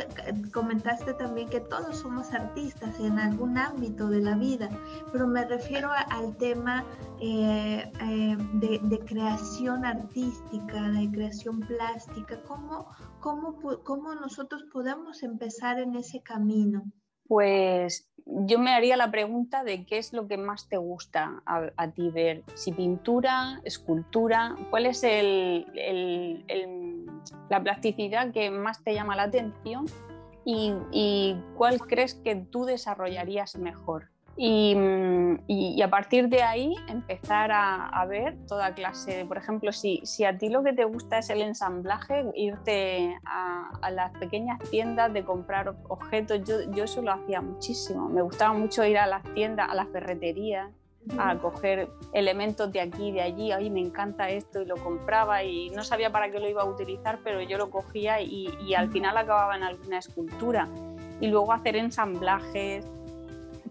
comentaste también que todos somos artistas en algún ámbito de la vida, pero me refiero al tema eh, eh, de, creación artística, de creación plástica. ¿Cómo, cómo, ¿Cómo nosotros podemos empezar en ese camino? Pues yo me haría la pregunta de qué es lo que más te gusta a, ti ver, si pintura, escultura, cuál es la plasticidad que más te llama la atención y cuál crees que tú desarrollarías mejor. Mm, y, a partir de ahí empezar a, ver toda clase, por ejemplo, si, si, a ti lo que te gusta es el ensamblaje, irte a, las pequeñas tiendas de comprar objetos, yo, yo, eso lo hacía muchísimo, me gustaba mucho ir a las tiendas, a las ferreterías, a coger elementos de aquí de allí, ay, me encanta esto y lo compraba y no sabía para qué lo iba a utilizar, pero yo lo cogía y, al final acababa en alguna escultura. Y luego hacer ensamblajes,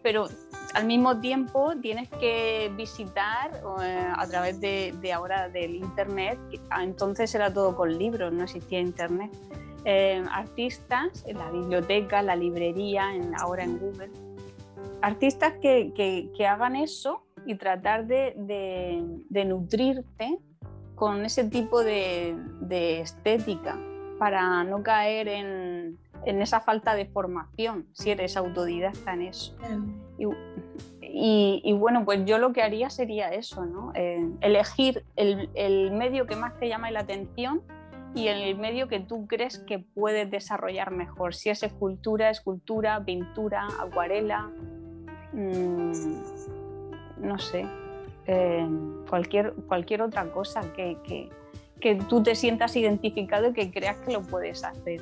pero al mismo tiempo tienes que visitar eh, a través de, ahora del internet, ah, entonces era todo con libros, no existía internet, eh, artistas la biblioteca, la librería, en, ahora en Google, artistas que, hagan eso y tratar de, nutrirte con ese tipo de, estética para no caer en, en esa falta de formación si eres autodidacta en eso. Y, bueno, pues yo lo que haría sería eso, ¿no? Eh, elegir el, medio que más te llama la atención y el medio que tú crees que puedes desarrollar mejor. Si es escultura, escultura, pintura, acuarela, mm, no sé, eh, cualquier, cualquier otra cosa que, que, que tú te sientas identificado y que creas que lo puedes hacer.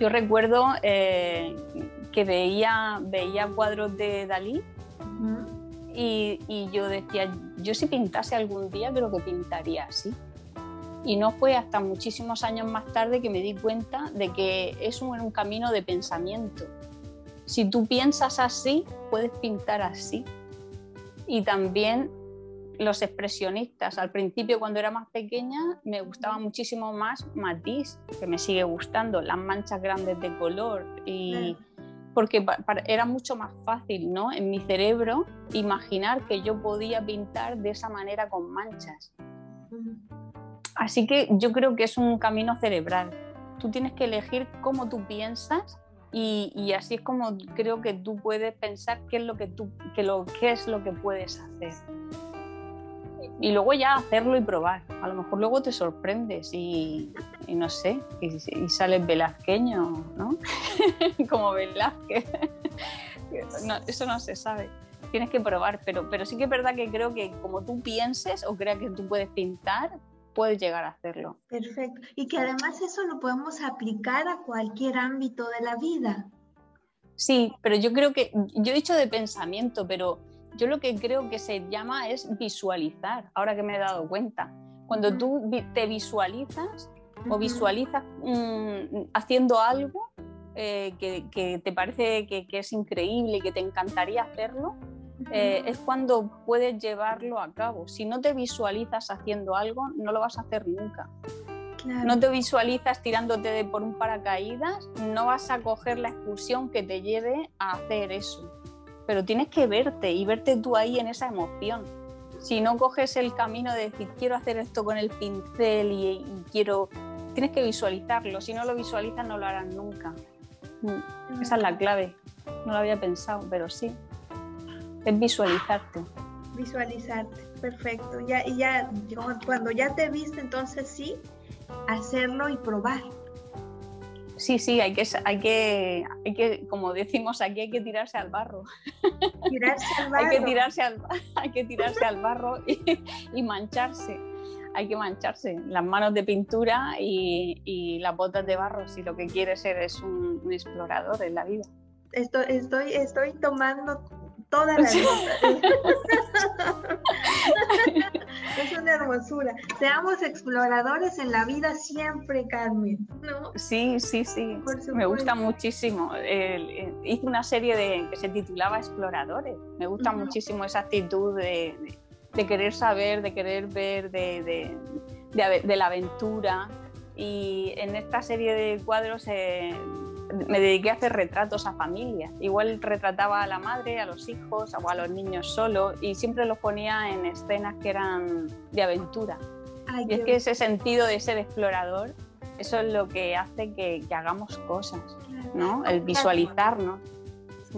Yo recuerdo eh, que veía, veía cuadros de Dalí y, yo decía, yo si pintase algún día creo que pintaría así. Y no fue hasta muchísimos años más tarde que me di cuenta de que es un, un camino de pensamiento. Si tú piensas así, puedes pintar así. Y también los expresionistas. Al principio, cuando era más pequeña, me gustaba muchísimo más Matisse, que me sigue gustando, las manchas grandes de color. Y porque era mucho más fácil, ¿no? En mi cerebro, imaginar que yo podía pintar de esa manera con manchas. Así que yo creo que es un camino cerebral. Tú tienes que elegir cómo tú piensas y, y, así es como creo que tú puedes pensar qué es lo que tú que lo qué es lo que puedes hacer y luego ya hacerlo y probar. A lo mejor luego te sorprendes y, no sé, y, sales velazqueño, ¿no? Como Velázquez. eso no se sabe. Tienes que probar, pero, pero sí que es verdad que creo que como tú pienses o creas que tú puedes pintar, puedes llegar a hacerlo. Perfecto. Y que además eso lo podemos aplicar a cualquier ámbito de la vida. Sí, pero yo creo que, yo he dicho de pensamiento, pero yo lo que creo que se llama es visualizar, ahora que me he dado cuenta. Cuando tú te visualizas o visualizas mm, haciendo algo eh, que, te parece que, es increíble y que te encantaría hacerlo, eh, es cuando puedes llevarlo a cabo. Si no te visualizas haciendo algo, no lo vas a hacer nunca. No te visualizas tirándote de por un paracaídas, no vas a coger la excursión que te lleve a hacer eso pero tienes que verte y verte tú ahí en esa emoción. Si no coges el camino de decir quiero hacer esto con el pincel y, quiero, tienes que visualizarlo. Si no lo visualizas no lo harás nunca. Mm, esa es la clave. No lo había pensado, pero sí. Es visualizarte. Visualizarte, perfecto. Ya, y ya cuando ya te viste, entonces sí, hacerlo y probar. Sí, sí, hay que, hay que, hay que, como decimos aquí, hay que tirarse al barro. Tirarse al barro. hay, que tirarse al, hay que tirarse al barro y, mancharse. Hay que mancharse las manos de pintura y, y, las botas de barro si lo que quieres ser es un, explorador en la vida. Estoy, estoy, estoy tomando toda la es una hermosura. Seamos exploradores en la vida siempre, Carmen. Sí, sí, sí. Me gusta muchísimo. hice una serie de, que se titulaba Exploradores. Me gusta muchísimo esa actitud de, querer saber, de querer ver, de, de la aventura. y en esta serie de cuadros eh, me dediqué a hacer retratos a familias. Igual retrataba a la madre, a los hijos o a los niños solo y siempre los ponía en escenas que eran de aventura. y es que ese sentido de ser explorador, eso es lo que hace que, hagamos cosas, ¿no? El visualizarnos.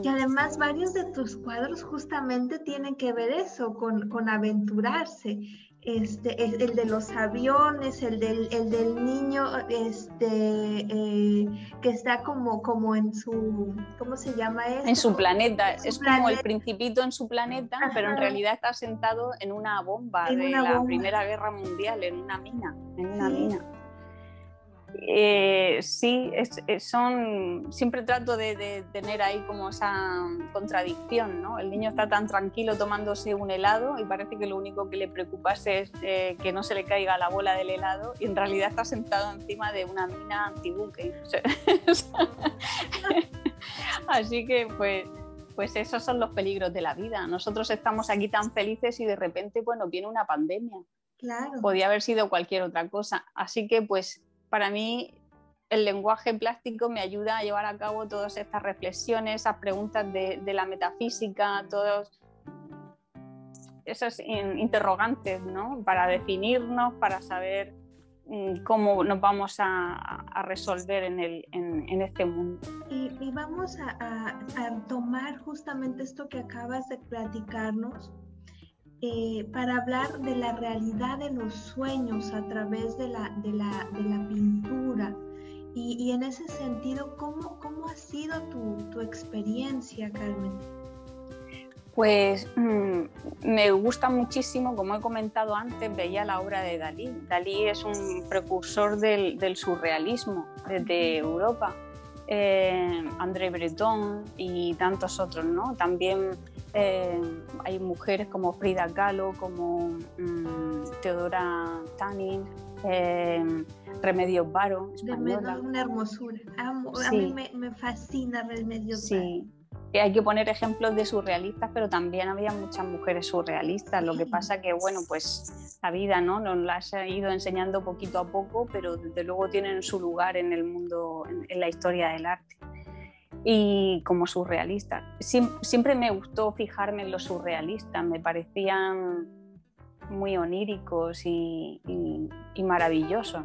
Y además varios de tus cuadros justamente tienen que ver eso, con, con aventurarse este, el, de los aviones, el del, el del niño este, eh, que está como, como en su, ¿cómo se llama eso? En su planeta, es como el principito en su planeta, pero en realidad está sentado en una bomba de la Primera Guerra Mundial, en una mina, en una mina. Eh, sí, son, siempre trato de, tener ahí como esa contradicción, ¿no? El niño está tan tranquilo tomándose un helado y parece que lo único que le preocupa es eh, que no se le caiga la bola del helado y en realidad está sentado encima de una mina antibuque. Así que pues, pues esos son los peligros de la vida. Nosotros estamos aquí tan felices y de repente, bueno, viene una pandemia. Claro. Podía haber sido cualquier otra cosa. Así que pues para mí el lenguaje plástico me ayuda a llevar a cabo todas estas reflexiones, esas preguntas de, la metafísica, todos esos interrogantes, ¿no? Para definirnos, para saber mm, cómo nos vamos a, resolver en, este mundo. Y, vamos a, tomar justamente esto que acabas de platicarnos eh, para hablar de la realidad de los sueños a través de la, de la, de la pintura. Y, y, en ese sentido, ¿cómo, cómo ha sido tu, tu experiencia, Carmen? Pues mm, me gusta muchísimo, como he comentado antes, veía la obra de Dalí. Dalí es un precursor del, del surrealismo desde Europa. Eh, André Breton y tantos otros, ¿no? También eh, hay mujeres como Frida Kahlo, como mm, Teodora Tanin, eh, Remedios Varo, española. Una hermosura. A, mí me, fascina Remedios sí. Que hay que poner ejemplos de surrealistas, pero también había muchas mujeres surrealistas. Lo que pasa que, bueno, pues la vida ¿no? nos las ha ido enseñando poquito a poco, pero desde luego tienen su lugar en el mundo, en la historia del arte y como surrealista. siempre me gustó fijarme en los surrealistas, me parecían muy oníricos y, maravillosos.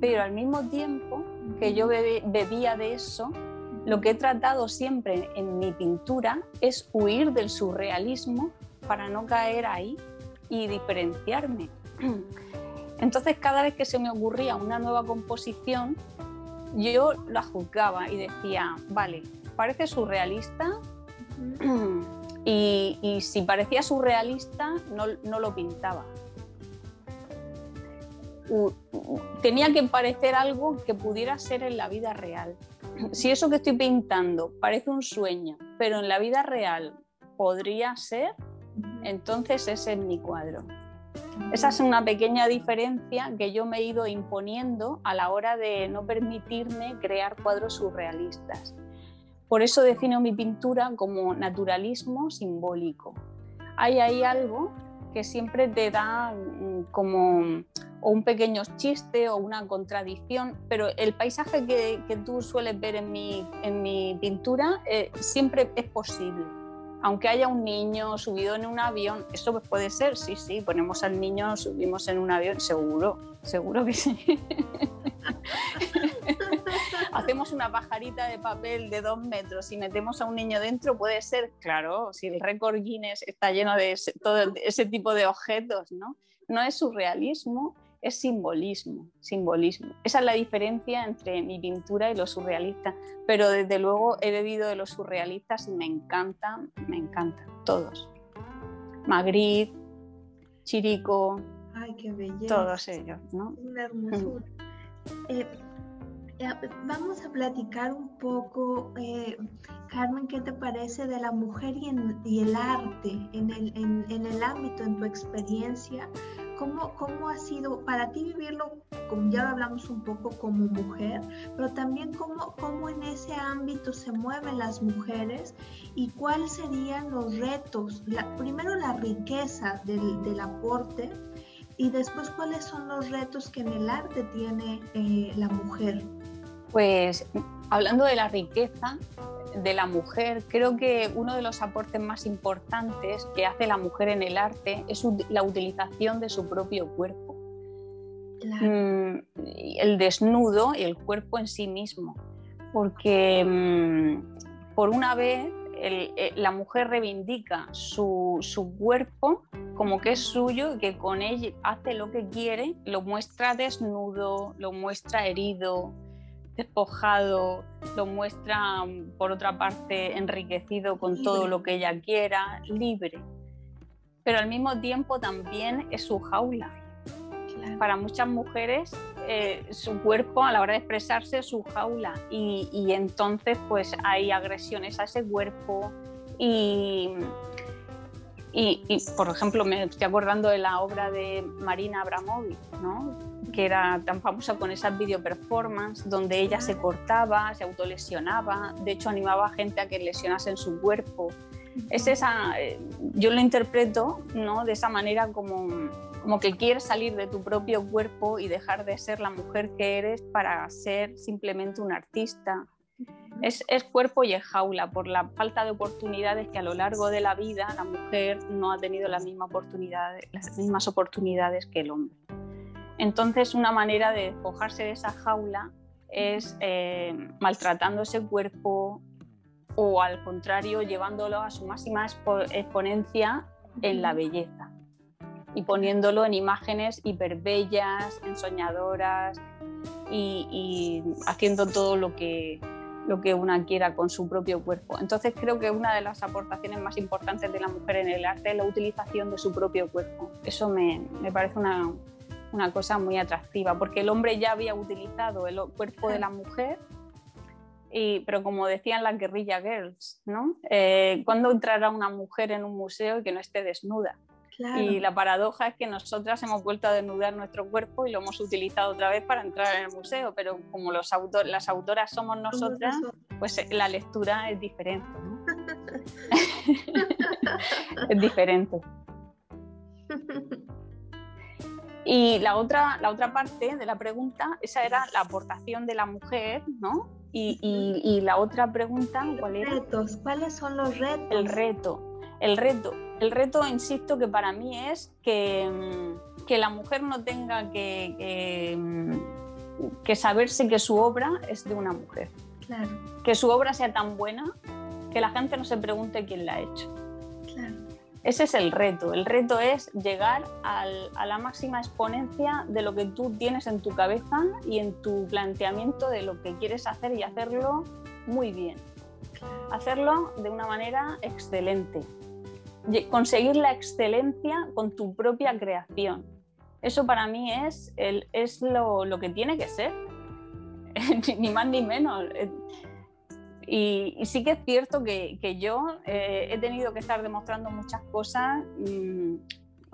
Pero al mismo tiempo que yo bebía de eso, lo que he tratado siempre en mi pintura es huir del surrealismo para no caer ahí y diferenciarme. Entonces cada vez que se me ocurría una nueva composición, yo la juzgaba y decía, vale, parece surrealista y, si parecía surrealista no, lo pintaba. tenía que parecer algo que pudiera ser en la vida real. Si eso que estoy pintando parece un sueño, pero en la vida real podría ser, entonces ese es mi cuadro. Esa es una pequeña diferencia que yo me he ido imponiendo a la hora de no permitirme crear cuadros surrealistas. Por eso defino mi pintura como naturalismo simbólico. Hay ahí algo que siempre te da mm, como un pequeño chiste o una contradicción, pero el paisaje que, tú sueles ver en mi, pintura eh, siempre es posible aunque haya un niño subido en un avión, eso puede ser, sí, sí, ponemos al niño, subimos en un avión, seguro, seguro que sí. Hacemos una pajarita de papel de dos metros y metemos a un niño dentro, puede ser, claro, si el récord Guinness está lleno de todo ese tipo de objetos, ¿no? No es surrealismo, es simbolismo, simbolismo. Esa es la diferencia entre mi pintura y los surrealistas, pero desde luego he bebido de los surrealistas y me encantan, me encantan, todos. Magritte, Chirico, todos ellos, ¿no? Una hermosura. Eh, eh, vamos a platicar un poco, eh, Carmen, ¿qué te parece de la mujer y, el arte en el, en el ámbito, en tu experiencia? ¿Cómo, ¿Cómo ha sido para ti vivirlo, como ya lo hablamos un poco como mujer, pero también cómo, cómo en ese ámbito se mueven las mujeres y cuáles serían los retos? Primero la riqueza del, del aporte Y después, ¿cuáles son los retos que en el arte tiene eh, la mujer? Pues hablando de la riqueza de la mujer, creo que uno de los aportes más importantes que hace la mujer en el arte es la utilización de su propio cuerpo. Mm, el desnudo y el cuerpo en sí mismo. Porque mm, por una vez eh, la mujer reivindica su, su, cuerpo como que es suyo y que con él hace lo que quiere, lo muestra desnudo, lo muestra herido, despojado, lo muestra por otra parte enriquecido con todo lo que ella quiera, libre. Pero al mismo tiempo también es su jaula. Para muchas mujeres eh, su cuerpo a la hora de expresarse es su jaula y, y entonces pues hay agresiones a ese cuerpo y, y, por ejemplo, me estoy acordando de la obra de Marina Abramovic, ¿no? Que era tan famosa con esas video performance donde ella se cortaba, se autolesionaba, de hecho animaba a gente a que lesionase en su cuerpo. Es esa, eh, yo lo interpreto ¿no? de esa manera como, como que quieres salir de tu propio cuerpo y dejar de ser la mujer que eres para ser simplemente un artista. Es, es, cuerpo y es jaula por la falta de oportunidades que a lo largo de la vida la mujer no ha tenido la misma oportunidad, las mismas oportunidades que el hombre. Entonces, una manera de despojarse de esa jaula es eh, maltratando ese cuerpo o al contrario, llevándolo a su máxima exponencia en la belleza y poniéndolo en imágenes hiperbellas, ensoñadoras y, y haciendo todo lo que, lo que una quiera con su propio cuerpo. Entonces creo que una de las aportaciones más importantes de la mujer en el arte es la utilización de su propio cuerpo. Eso me, me parece una, una cosa muy atractiva, porque el hombre ya había utilizado el cuerpo de la mujer, y, pero como decían las guerrilla girls, ¿no? Eh, ¿Cuándo entrará una mujer en un museo y que no esté desnuda? Y la paradoja es que nosotras hemos vuelto a desnudar nuestro cuerpo y lo hemos utilizado otra vez para entrar en el museo, pero como los las autoras somos nosotras, pues eh, la lectura es diferente. es diferente. Y la otra, la otra parte de la pregunta, esa era la aportación de la mujer, ¿no? Y, y, la otra pregunta, ¿cuál era? Retos, ¿cuáles son los retos? El reto, el reto. El reto, insisto, que para mí es que, que la mujer no tenga que, que, que, saberse que su obra es de una mujer. Claro. Que su obra sea tan buena que la gente no se pregunte quién la ha hecho. Ese es el reto. El reto es llegar a la máxima exponencia de lo que tú tienes en tu cabeza y en tu planteamiento de lo que quieres hacer y hacerlo muy bien. Hacerlo de una manera excelente. Conseguir la excelencia con tu propia creación. Eso para mí es, lo, lo que tiene que ser. ni más ni menos. Y, sí que es cierto que, que yo eh, he tenido que estar demostrando muchas cosas, mm,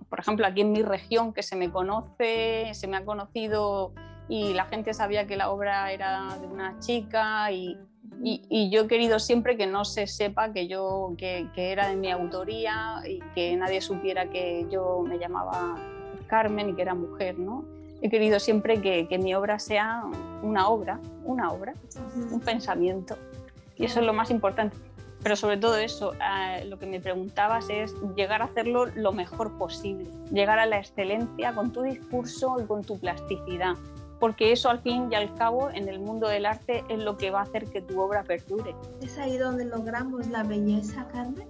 por ejemplo, aquí en mi región, que se me conoce, se me ha conocido y la gente sabía que la obra era de una chica y, y, yo he querido siempre que no se sepa que yo que, que, era de mi autoría y que nadie supiera que yo me llamaba Carmen y que era mujer, ¿no? He querido siempre que, que mi obra sea una obra, una obra, un pensamiento. Y eso es lo más importante. Pero sobre todo eso, eh, lo que me preguntabas es llegar a hacerlo lo mejor posible, llegar a la excelencia con tu discurso y con tu plasticidad, porque eso al fin y al cabo en el mundo del arte es lo que va a hacer que tu obra perdure. ¿Es ahí donde logramos la belleza, Carmen?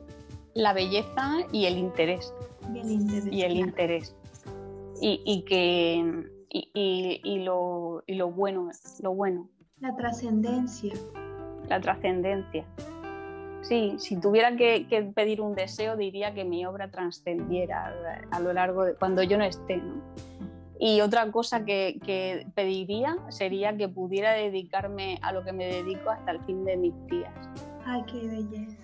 La belleza y el interés. Y el interés. Y el interés. Y, y que y, y, lo, y lo bueno, lo bueno. La trascendencia la trascendencia. Sí, si tuviera que, pedir un deseo, diría que mi obra trascendiera a, lo largo de cuando yo no esté. Y otra cosa que, pediría sería que pudiera dedicarme a lo que me dedico hasta el fin de mis días. Ay, qué belleza.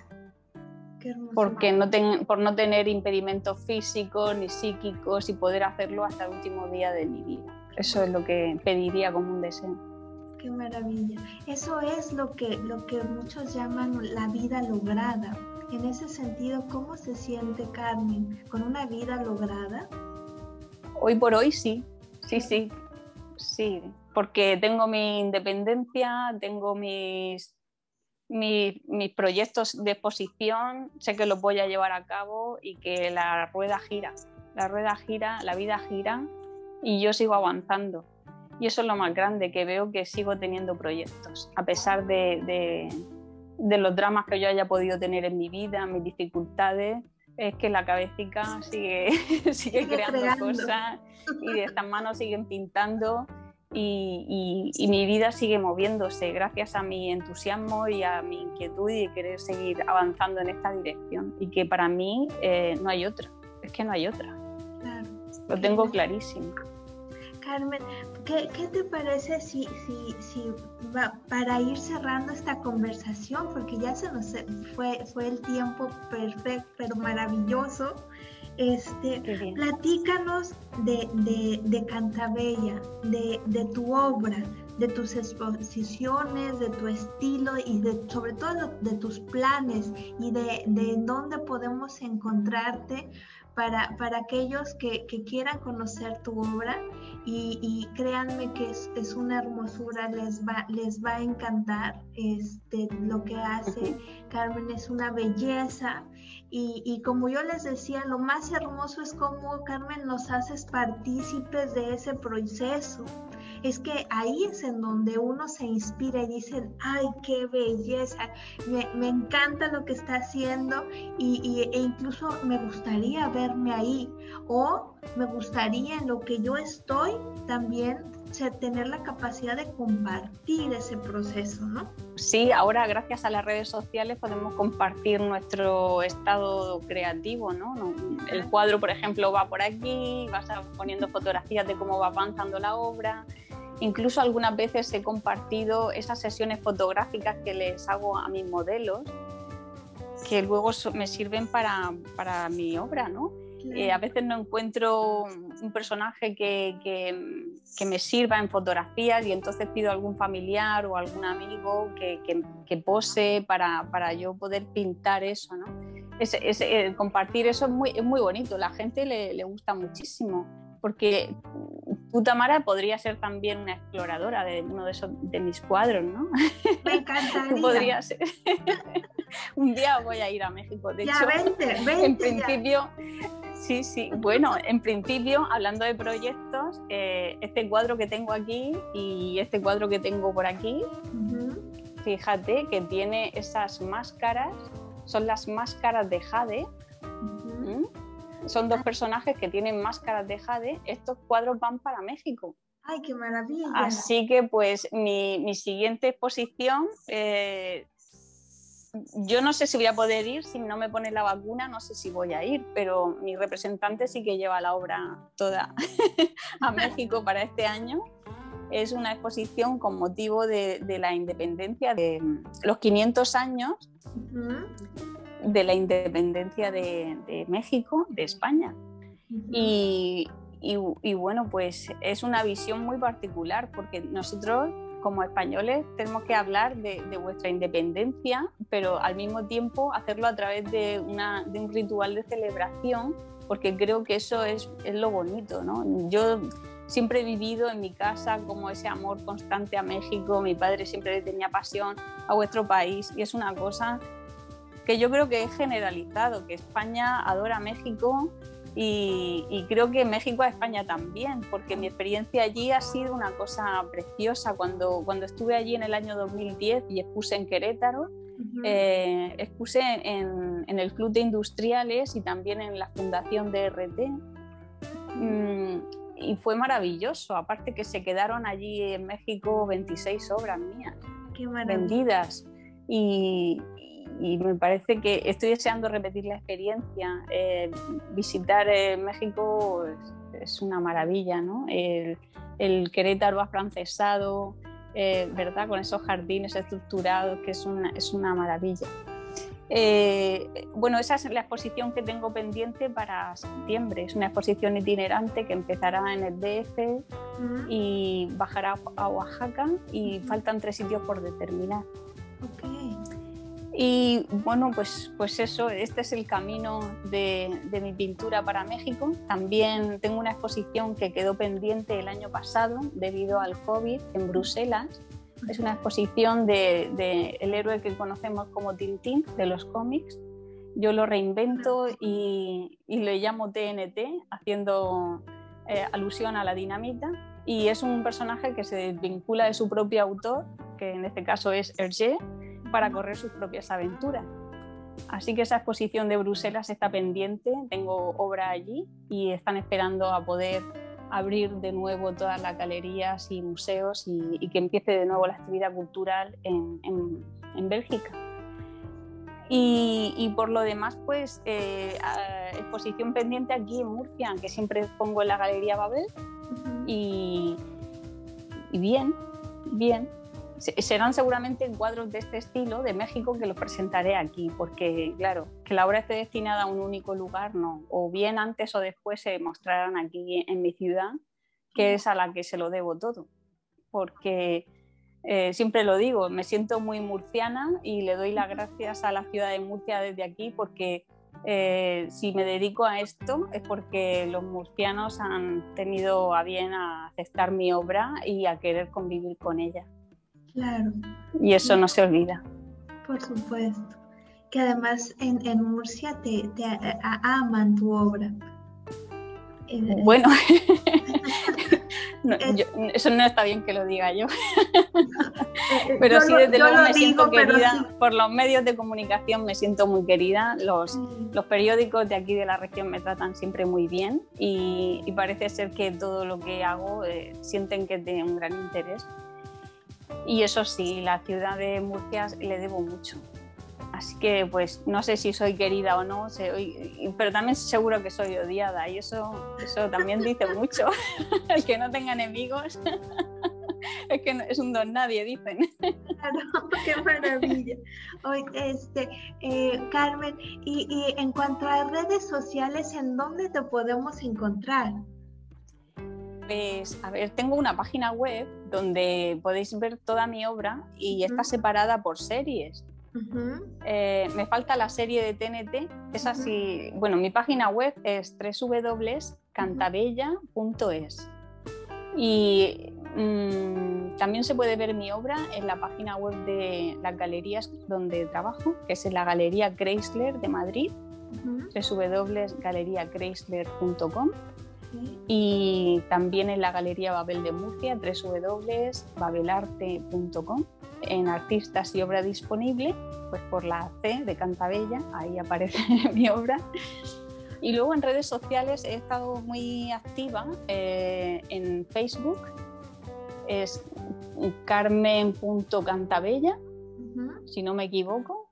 Qué Porque no por no tener impedimentos físicos ni psíquicos y poder hacerlo hasta el último día de mi vida. Eso es lo que pediría como un deseo. Qué maravilla. Eso es lo que, lo que muchos llaman la vida lograda. En ese sentido, ¿cómo se siente Carmen con una vida lograda? Hoy por hoy sí, sí, sí, sí, porque tengo mi independencia, tengo mis, mis, mis, proyectos de exposición, sé que los voy a llevar a cabo y que la rueda gira, la rueda gira, la vida gira y yo sigo avanzando. Y eso es lo más grande, que veo que sigo teniendo proyectos, a pesar de, de, de los dramas que yo haya podido tener en mi vida, mis dificultades, es que la cabecita sigue, sigue, creando, cosas y de estas manos siguen pintando y, y, mi vida sigue moviéndose gracias a mi entusiasmo y a mi inquietud y querer seguir avanzando en esta dirección y que para mí eh, no hay otra, es que no hay otra. Lo tengo clarísimo. Carmen, ¿qué, te parece si, si, si para ir cerrando esta conversación, porque ya se nos fue, fue el tiempo perfecto, pero maravilloso, este, platícanos de, de, de Cantabella, de, de, tu obra, de tus exposiciones, de tu estilo y de, sobre todo de tus planes y de, de dónde podemos encontrarte para, para aquellos que, que, quieran conocer tu obra y, y créanme que es, es, una hermosura, les va, les va a encantar este, lo que hace. Carmen, es una belleza. Y, y, como yo les decía, lo más hermoso es cómo Carmen nos haces partícipes de ese proceso es que ahí es en donde uno se inspira y dice, ay, qué belleza, me, encanta lo que está haciendo y, e incluso me gustaría verme ahí o me gustaría en lo que yo estoy también tener la capacidad de compartir ese proceso, ¿no? Sí, ahora gracias a las redes sociales podemos compartir nuestro estado creativo, ¿no? El cuadro, por ejemplo, va por aquí, vas poniendo fotografías de cómo va avanzando la obra, Incluso algunas veces he compartido esas sesiones fotográficas que les hago a mis modelos, que luego me sirven para, para mi obra, ¿no? Eh, a veces no encuentro un personaje que, que, me sirva en fotografías y entonces pido a algún familiar o algún amigo que, que pose para, para, yo poder pintar eso, ¿no? Es, es, eh, compartir eso es muy, es muy bonito, la gente le, le gusta muchísimo porque tú, Tamara, podría ser también una exploradora de uno de, esos, de mis cuadros, ¿no? Me encantaría. podría ser. Un día voy a ir a México. De ya, hecho, vente, vente en principio, sí, sí. Bueno, en principio, hablando de proyectos, eh, este cuadro que tengo aquí y este cuadro que tengo por aquí, fíjate que tiene esas máscaras, son las máscaras de Jade son dos personajes que tienen máscaras de jade. Estos cuadros van para México. ¡Ay, qué maravilla! Así que pues mi, mi siguiente exposición, eh, yo no sé si voy a poder ir, si no me pone la vacuna, no sé si voy a ir, pero mi representante sí que lleva la obra toda a México para este año. Es una exposición con motivo de, de la independencia de los 500 años de la independencia de, México, de España. y, bueno, pues es una visión muy particular porque nosotros como españoles tenemos que hablar de, vuestra independencia, pero al mismo tiempo hacerlo a través de, una, de un ritual de celebración, porque creo que eso es, es lo bonito. ¿no? Yo siempre he vivido en mi casa como ese amor constante a México, mi padre siempre tenía pasión a vuestro país y es una cosa que yo creo que es generalizado, que España adora a México y, creo que México a España también, porque mi experiencia allí ha sido una cosa preciosa. Cuando, cuando estuve allí en el año 2010 y expuse en Querétaro, eh, expuse en, el Club de Industriales y también en la Fundación de RT. Mm, y fue maravilloso, aparte que se quedaron allí en México 26 obras mías vendidas. Y, y me parece que estoy deseando repetir la experiencia. Eh, visitar eh, México es, una maravilla, ¿no? El, el Querétaro afrancesado, eh, ¿verdad? Con esos jardines estructurados, que es una, es una maravilla. bueno, esa es la exposición que tengo pendiente para septiembre. Es una exposición itinerante que empezará en el DF y bajará a Oaxaca y faltan tres sitios por determinar. Okay. Y bueno, pues, pues eso, este es el camino de, mi pintura para México. También tengo una exposición que quedó pendiente el año pasado debido al COVID en Bruselas. Es una exposición del de, el héroe que conocemos como Tintín de los cómics. Yo lo reinvento y, y le llamo TNT, haciendo eh, alusión a la dinamita. Y es un personaje que se desvincula de su propio autor, que en este caso es Hergé, para correr sus propias aventuras. Así que esa exposición de Bruselas está pendiente, tengo obra allí y están esperando a poder abrir de nuevo todas las galerías y museos y, que empiece de nuevo la actividad cultural en, en, Bélgica. Y, y, por lo demás, pues eh, exposición pendiente aquí en Murcia, que siempre pongo en la Galería Babel. y, y bien, bien serán seguramente cuadros de este estilo de México que los presentaré aquí, porque claro, que la obra esté destinada a un único lugar, no, o bien antes o después se mostrarán aquí en mi ciudad, que es a la que se lo debo todo, porque eh, siempre lo digo, me siento muy murciana y le doy las gracias a la ciudad de Murcia desde aquí, porque eh, si me dedico a esto es porque los murcianos han tenido a bien a aceptar mi obra y a querer convivir con ella. Claro. Y eso no se olvida. Por supuesto. Que además en, en Murcia te, te aman tu obra. Eh, bueno, eso no está bien que lo diga yo. pero sí, desde luego me siento querida. Por los medios de comunicación me siento muy querida. Los, mm. los periódicos de aquí de la región me tratan siempre muy bien y, parece ser que todo lo que hago eh, sienten que tiene un gran interés. Y eso sí, la ciudad de Murcia le debo mucho. Así que pues no sé si soy querida o no, pero también seguro que soy odiada y eso, eso también dice mucho. El que no tenga enemigos es que es un don nadie, dicen. Claro, qué maravilla. Este, eh, Carmen, y, y en cuanto a redes sociales, ¿en dónde te podemos encontrar? Pues, a ver, tengo una página web donde podéis ver toda mi obra y está separada por series. Eh, me falta la serie de TNT, es así, bueno, mi página web es www.cantabella.es y mm, también se puede ver mi obra en la página web de las galerías donde trabajo, que es en la Galería Chrysler de Madrid, www.galeriachrysler.com y también en la Galería Babel de Murcia, www.babelarte.com. En Artistas y Obra Disponible, pues por la C de Cantabella, ahí aparece mi obra. Y luego en redes sociales he estado muy activa eh, en Facebook, es carmen.cantabella, si no me equivoco,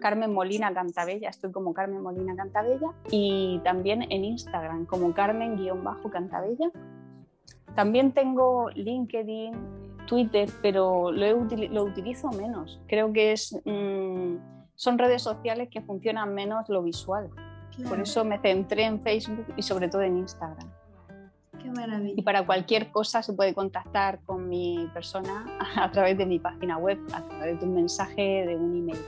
Carmen Molina Cantabella, estoy como Carmen Molina Cantabella y también en Instagram como Carmen-Cantabella. También tengo LinkedIn, Twitter, pero lo, lo utilizo menos. Creo que es, mm, son redes sociales que funcionan menos lo visual. Por eso me centré en Facebook y sobre todo en Instagram. Qué maravilla. Y para cualquier cosa se puede contactar con mi persona a través de mi página web, a través de un mensaje, de un email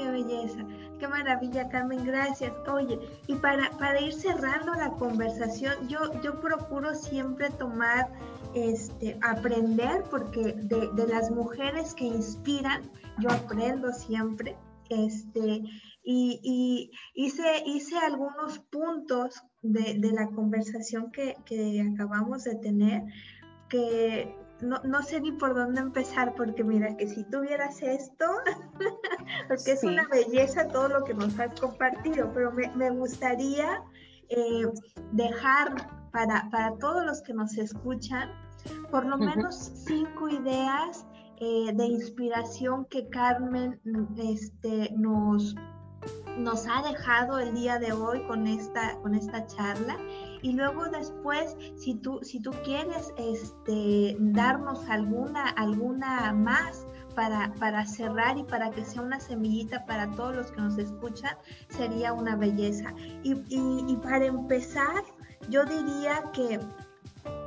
qué belleza, qué maravilla, Carmen, gracias. Oye, y para, para ir cerrando la conversación, yo, yo procuro siempre tomar, este, aprender, porque de, las mujeres que inspiran, yo aprendo siempre. Este, y, hice, hice algunos puntos de, la conversación que, que acabamos de tener que no, sé ni por dónde empezar, porque mira, que si tuvieras esto, porque es una belleza todo lo que nos has compartido, pero me, gustaría eh, dejar para, todos los que nos escuchan por lo menos cinco ideas eh, de inspiración que Carmen este, nos, nos ha dejado el día de hoy con esta, con esta charla y luego después, si tú, si tú quieres este, darnos alguna, alguna más para, para cerrar y para que sea una semillita para todos los que nos escuchan, sería una belleza. Y, para empezar, yo diría que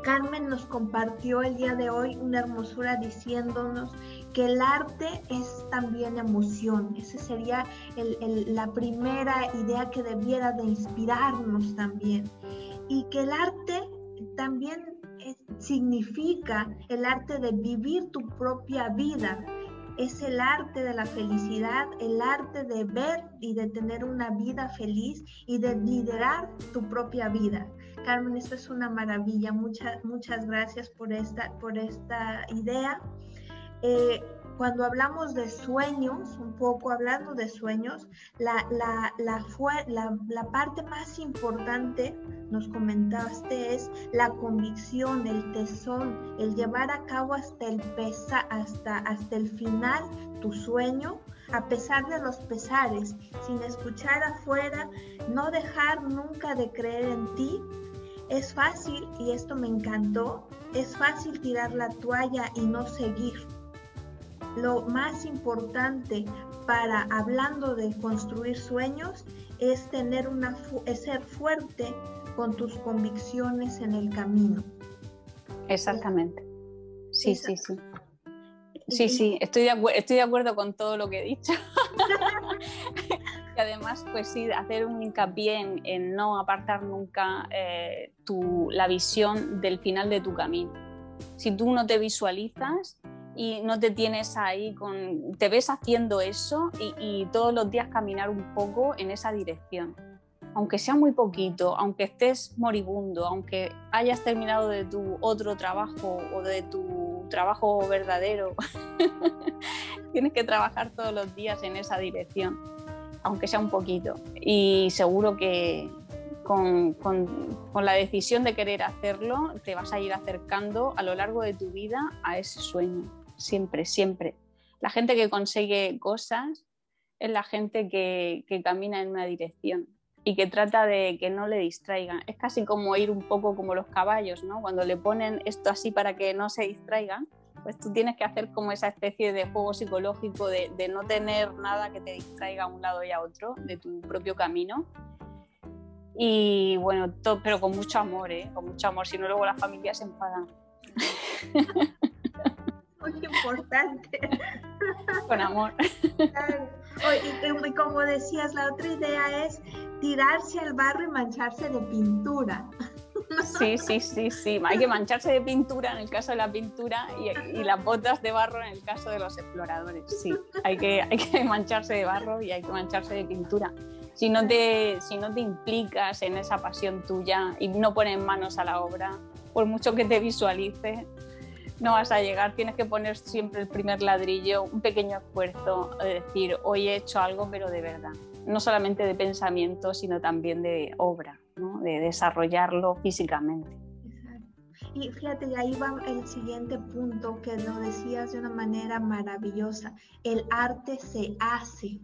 Carmen nos compartió el día de hoy una hermosura diciéndonos que el arte es también emoción. Esa sería la primera idea que debiera de inspirarnos también. Y que el arte también significa el arte de vivir tu propia vida. Es el arte de la felicidad, el arte de ver y de tener una vida feliz y de liderar tu propia vida. Carmen, esto es una maravilla. Muchas, muchas gracias por esta, por esta idea. Eh, cuando hablamos de sueños, un poco hablando de sueños, la, la, la, la, parte más importante, nos comentaste, es la convicción, el tesón, el llevar a cabo hasta el, pesa, hasta, hasta el final tu sueño, a pesar de los pesares, sin escuchar afuera, no dejar nunca de creer en ti. Es fácil, y esto me encantó, es fácil tirar la toalla y no seguir lo más importante para hablando de construir sueños es tener una es ser fuerte con tus convicciones en el camino. Exactamente. Sí, sí, sí. Sí, sí, estoy de, estoy de acuerdo con todo lo que he dicho. y además, pues sí, hacer un hincapié en, no apartar nunca eh, tu, la visión del final de tu camino. Si tú no te visualizas, y no te tienes ahí con, te ves haciendo eso y, todos los días caminar un poco en esa dirección. Aunque sea muy poquito, aunque estés moribundo, aunque hayas terminado de tu otro trabajo o de tu trabajo verdadero, tienes que trabajar todos los días en esa dirección, aunque sea un poquito. Y seguro que, con, con, la decisión de querer hacerlo, te vas a ir acercando a lo largo de tu vida a ese sueño siempre, siempre. La gente que consigue cosas es la gente que, camina en una dirección y que trata de que no le distraigan. Es casi como ir un poco como los caballos, ¿no? Cuando le ponen esto así para que no se distraigan, pues tú tienes que hacer como esa especie de juego psicológico de, no tener nada que te distraiga a un lado y a otro de tu propio camino. Y bueno, pero con mucho amor, ¿eh? Con mucho amor, si no luego las familias se enfadan. importante. Con amor. Y, como decías, la otra idea es tirarse al barro y mancharse de pintura. Sí, sí, sí, sí. Hay que mancharse de pintura en el caso de la pintura y, las botas de barro en el caso de los exploradores. Sí, hay que, hay que mancharse de barro y hay que mancharse de pintura. Si no, te, si no te implicas en esa pasión tuya y no pones manos a la obra, por mucho que te visualice, no vas a llegar, tienes que poner siempre el primer ladrillo, un pequeño esfuerzo, de decir, hoy he hecho algo, pero de verdad, no solamente de pensamiento, sino también de obra, de desarrollarlo físicamente. Y fíjate, y ahí va el siguiente punto que lo decías de una manera maravillosa. El arte se hace.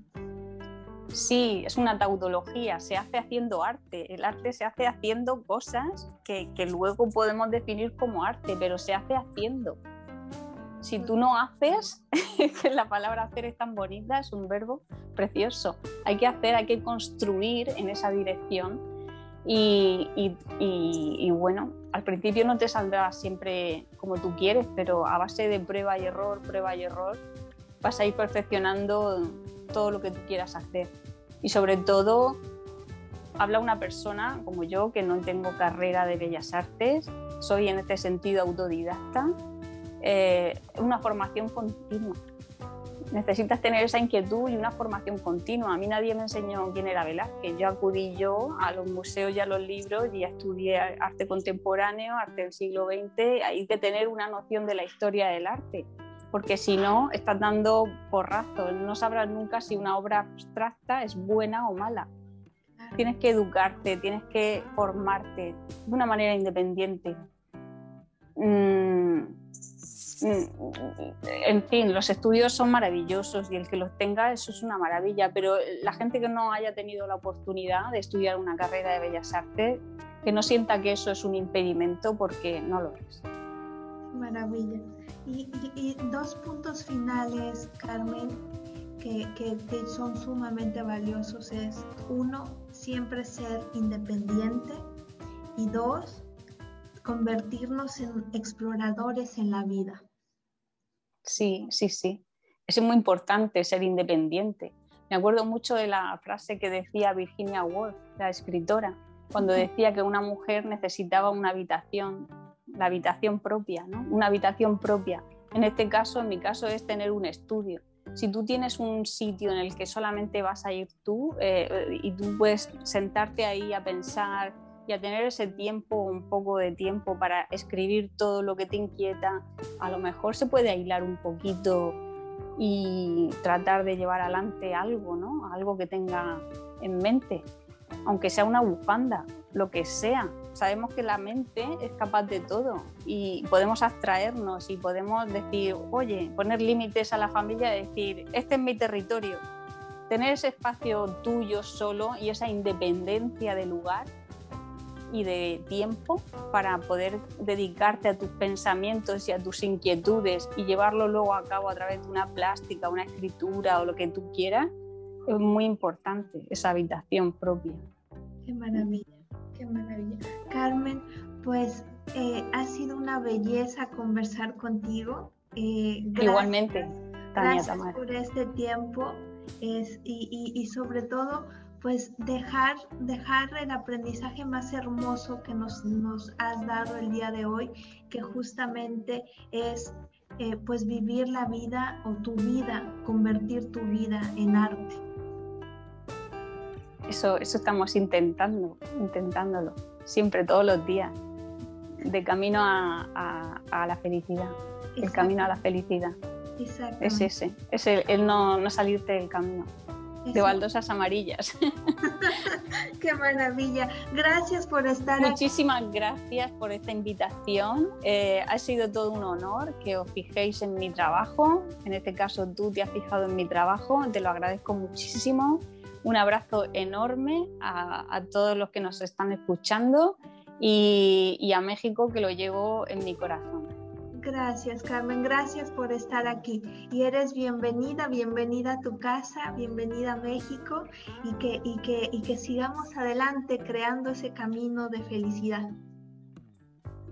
Sí, es una tautología, se hace haciendo arte. El arte se hace haciendo cosas que, luego podemos definir como arte, pero se hace haciendo. Si tú no haces, la palabra hacer es tan bonita, es un verbo precioso. Hay que hacer, hay que construir en esa dirección. Y, y, bueno, al principio no te saldrá siempre como tú quieres, pero a base de prueba y error, prueba y error, vas a ir perfeccionando todo lo que tú quieras hacer. Y sobre todo, habla una persona como yo, que no tengo carrera de bellas artes, soy en este sentido autodidacta, eh, una formación continua. Necesitas tener esa inquietud y una formación continua. A mí nadie me enseñó quién era Velázquez. Yo acudí yo a los museos y a los libros y estudié arte contemporáneo, arte del siglo XX. Hay que tener una noción de la historia del arte porque si no, estás dando porrazo, no sabrás nunca si una obra abstracta es buena o mala. Tienes que educarte, tienes que formarte de una manera independiente. Mm, mm, en fin, los estudios son maravillosos y el que los tenga, eso es una maravilla, pero la gente que no haya tenido la oportunidad de estudiar una carrera de bellas artes, que no sienta que eso es un impedimento porque no lo es. Maravilla. Y, dos puntos finales, Carmen, que, son sumamente valiosos es, uno, siempre ser independiente y dos, convertirnos en exploradores en la vida. Sí, sí, sí. Es muy importante ser independiente. Me acuerdo mucho de la frase que decía Virginia Woolf, la escritora, cuando decía que una mujer necesitaba una habitación, la habitación propia, ¿no? Una habitación propia. En este caso, en mi caso, es tener un estudio. Si tú tienes un sitio en el que solamente vas a ir tú eh, y tú puedes sentarte ahí a pensar y a tener ese tiempo, un poco de tiempo para escribir todo lo que te inquieta, a lo mejor se puede aislar un poquito y tratar de llevar adelante algo, ¿no? Algo que tenga en mente, aunque sea una bufanda, lo que sea. Sabemos que la mente es capaz de todo y podemos abstraernos y podemos decir, oye, poner límites a la familia decir, este es mi territorio. Tener ese espacio tuyo solo y esa independencia de lugar y de tiempo para poder dedicarte a tus pensamientos y a tus inquietudes y llevarlo luego a cabo a través de una plástica, una escritura o lo que tú quieras, es muy importante esa habitación propia. Qué maravilla, qué maravilla. Carmen, pues eh, ha sido una belleza conversar contigo. Eh, Igualmente, Tania gracias por este tiempo es, y, y, y sobre todo pues dejar, dejar el aprendizaje más hermoso que nos, nos has dado el día de hoy, que justamente es eh, pues vivir la vida o tu vida, convertir tu vida en arte. Eso, eso estamos intentando, intentándolo, siempre, todos los días, de camino a, la felicidad, el camino a la felicidad. Es ese, es el, no, no salirte del camino de baldosas amarillas. Qué maravilla. Gracias por estar Muchísimas gracias por esta invitación. Eh, ha sido todo un honor que os fijéis en mi trabajo. En este caso tú te has fijado en mi trabajo. Te lo agradezco muchísimo. Un abrazo enorme a, todos los que nos están escuchando y, y a México que lo llevo en mi corazón. Gracias, Carmen. Gracias por estar aquí. Y eres bienvenida, bienvenida a tu casa, bienvenida a México y que, y que, y que sigamos adelante creando ese camino de felicidad.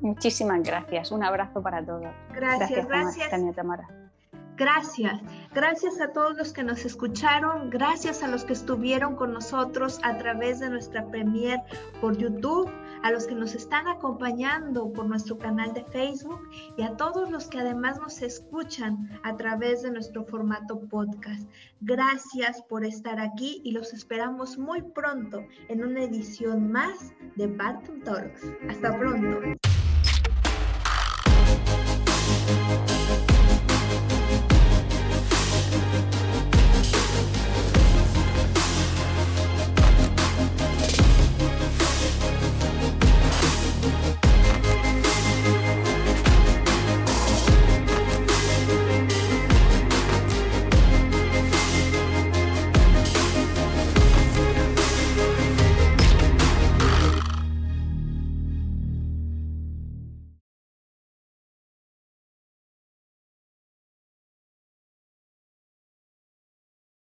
Muchísimas gracias. Un abrazo para todos. Gracias, gracias. Tania Tamara. Gracias, gracias a todos los que nos escucharon, gracias a los que estuvieron con nosotros a través de nuestra premier por YouTube, a los que nos están acompañando por nuestro canal de Facebook y a todos los que además nos escuchan a través de nuestro formato podcast. Gracias por estar aquí y los esperamos muy pronto en una edición más de Barton Talks. Hasta pronto.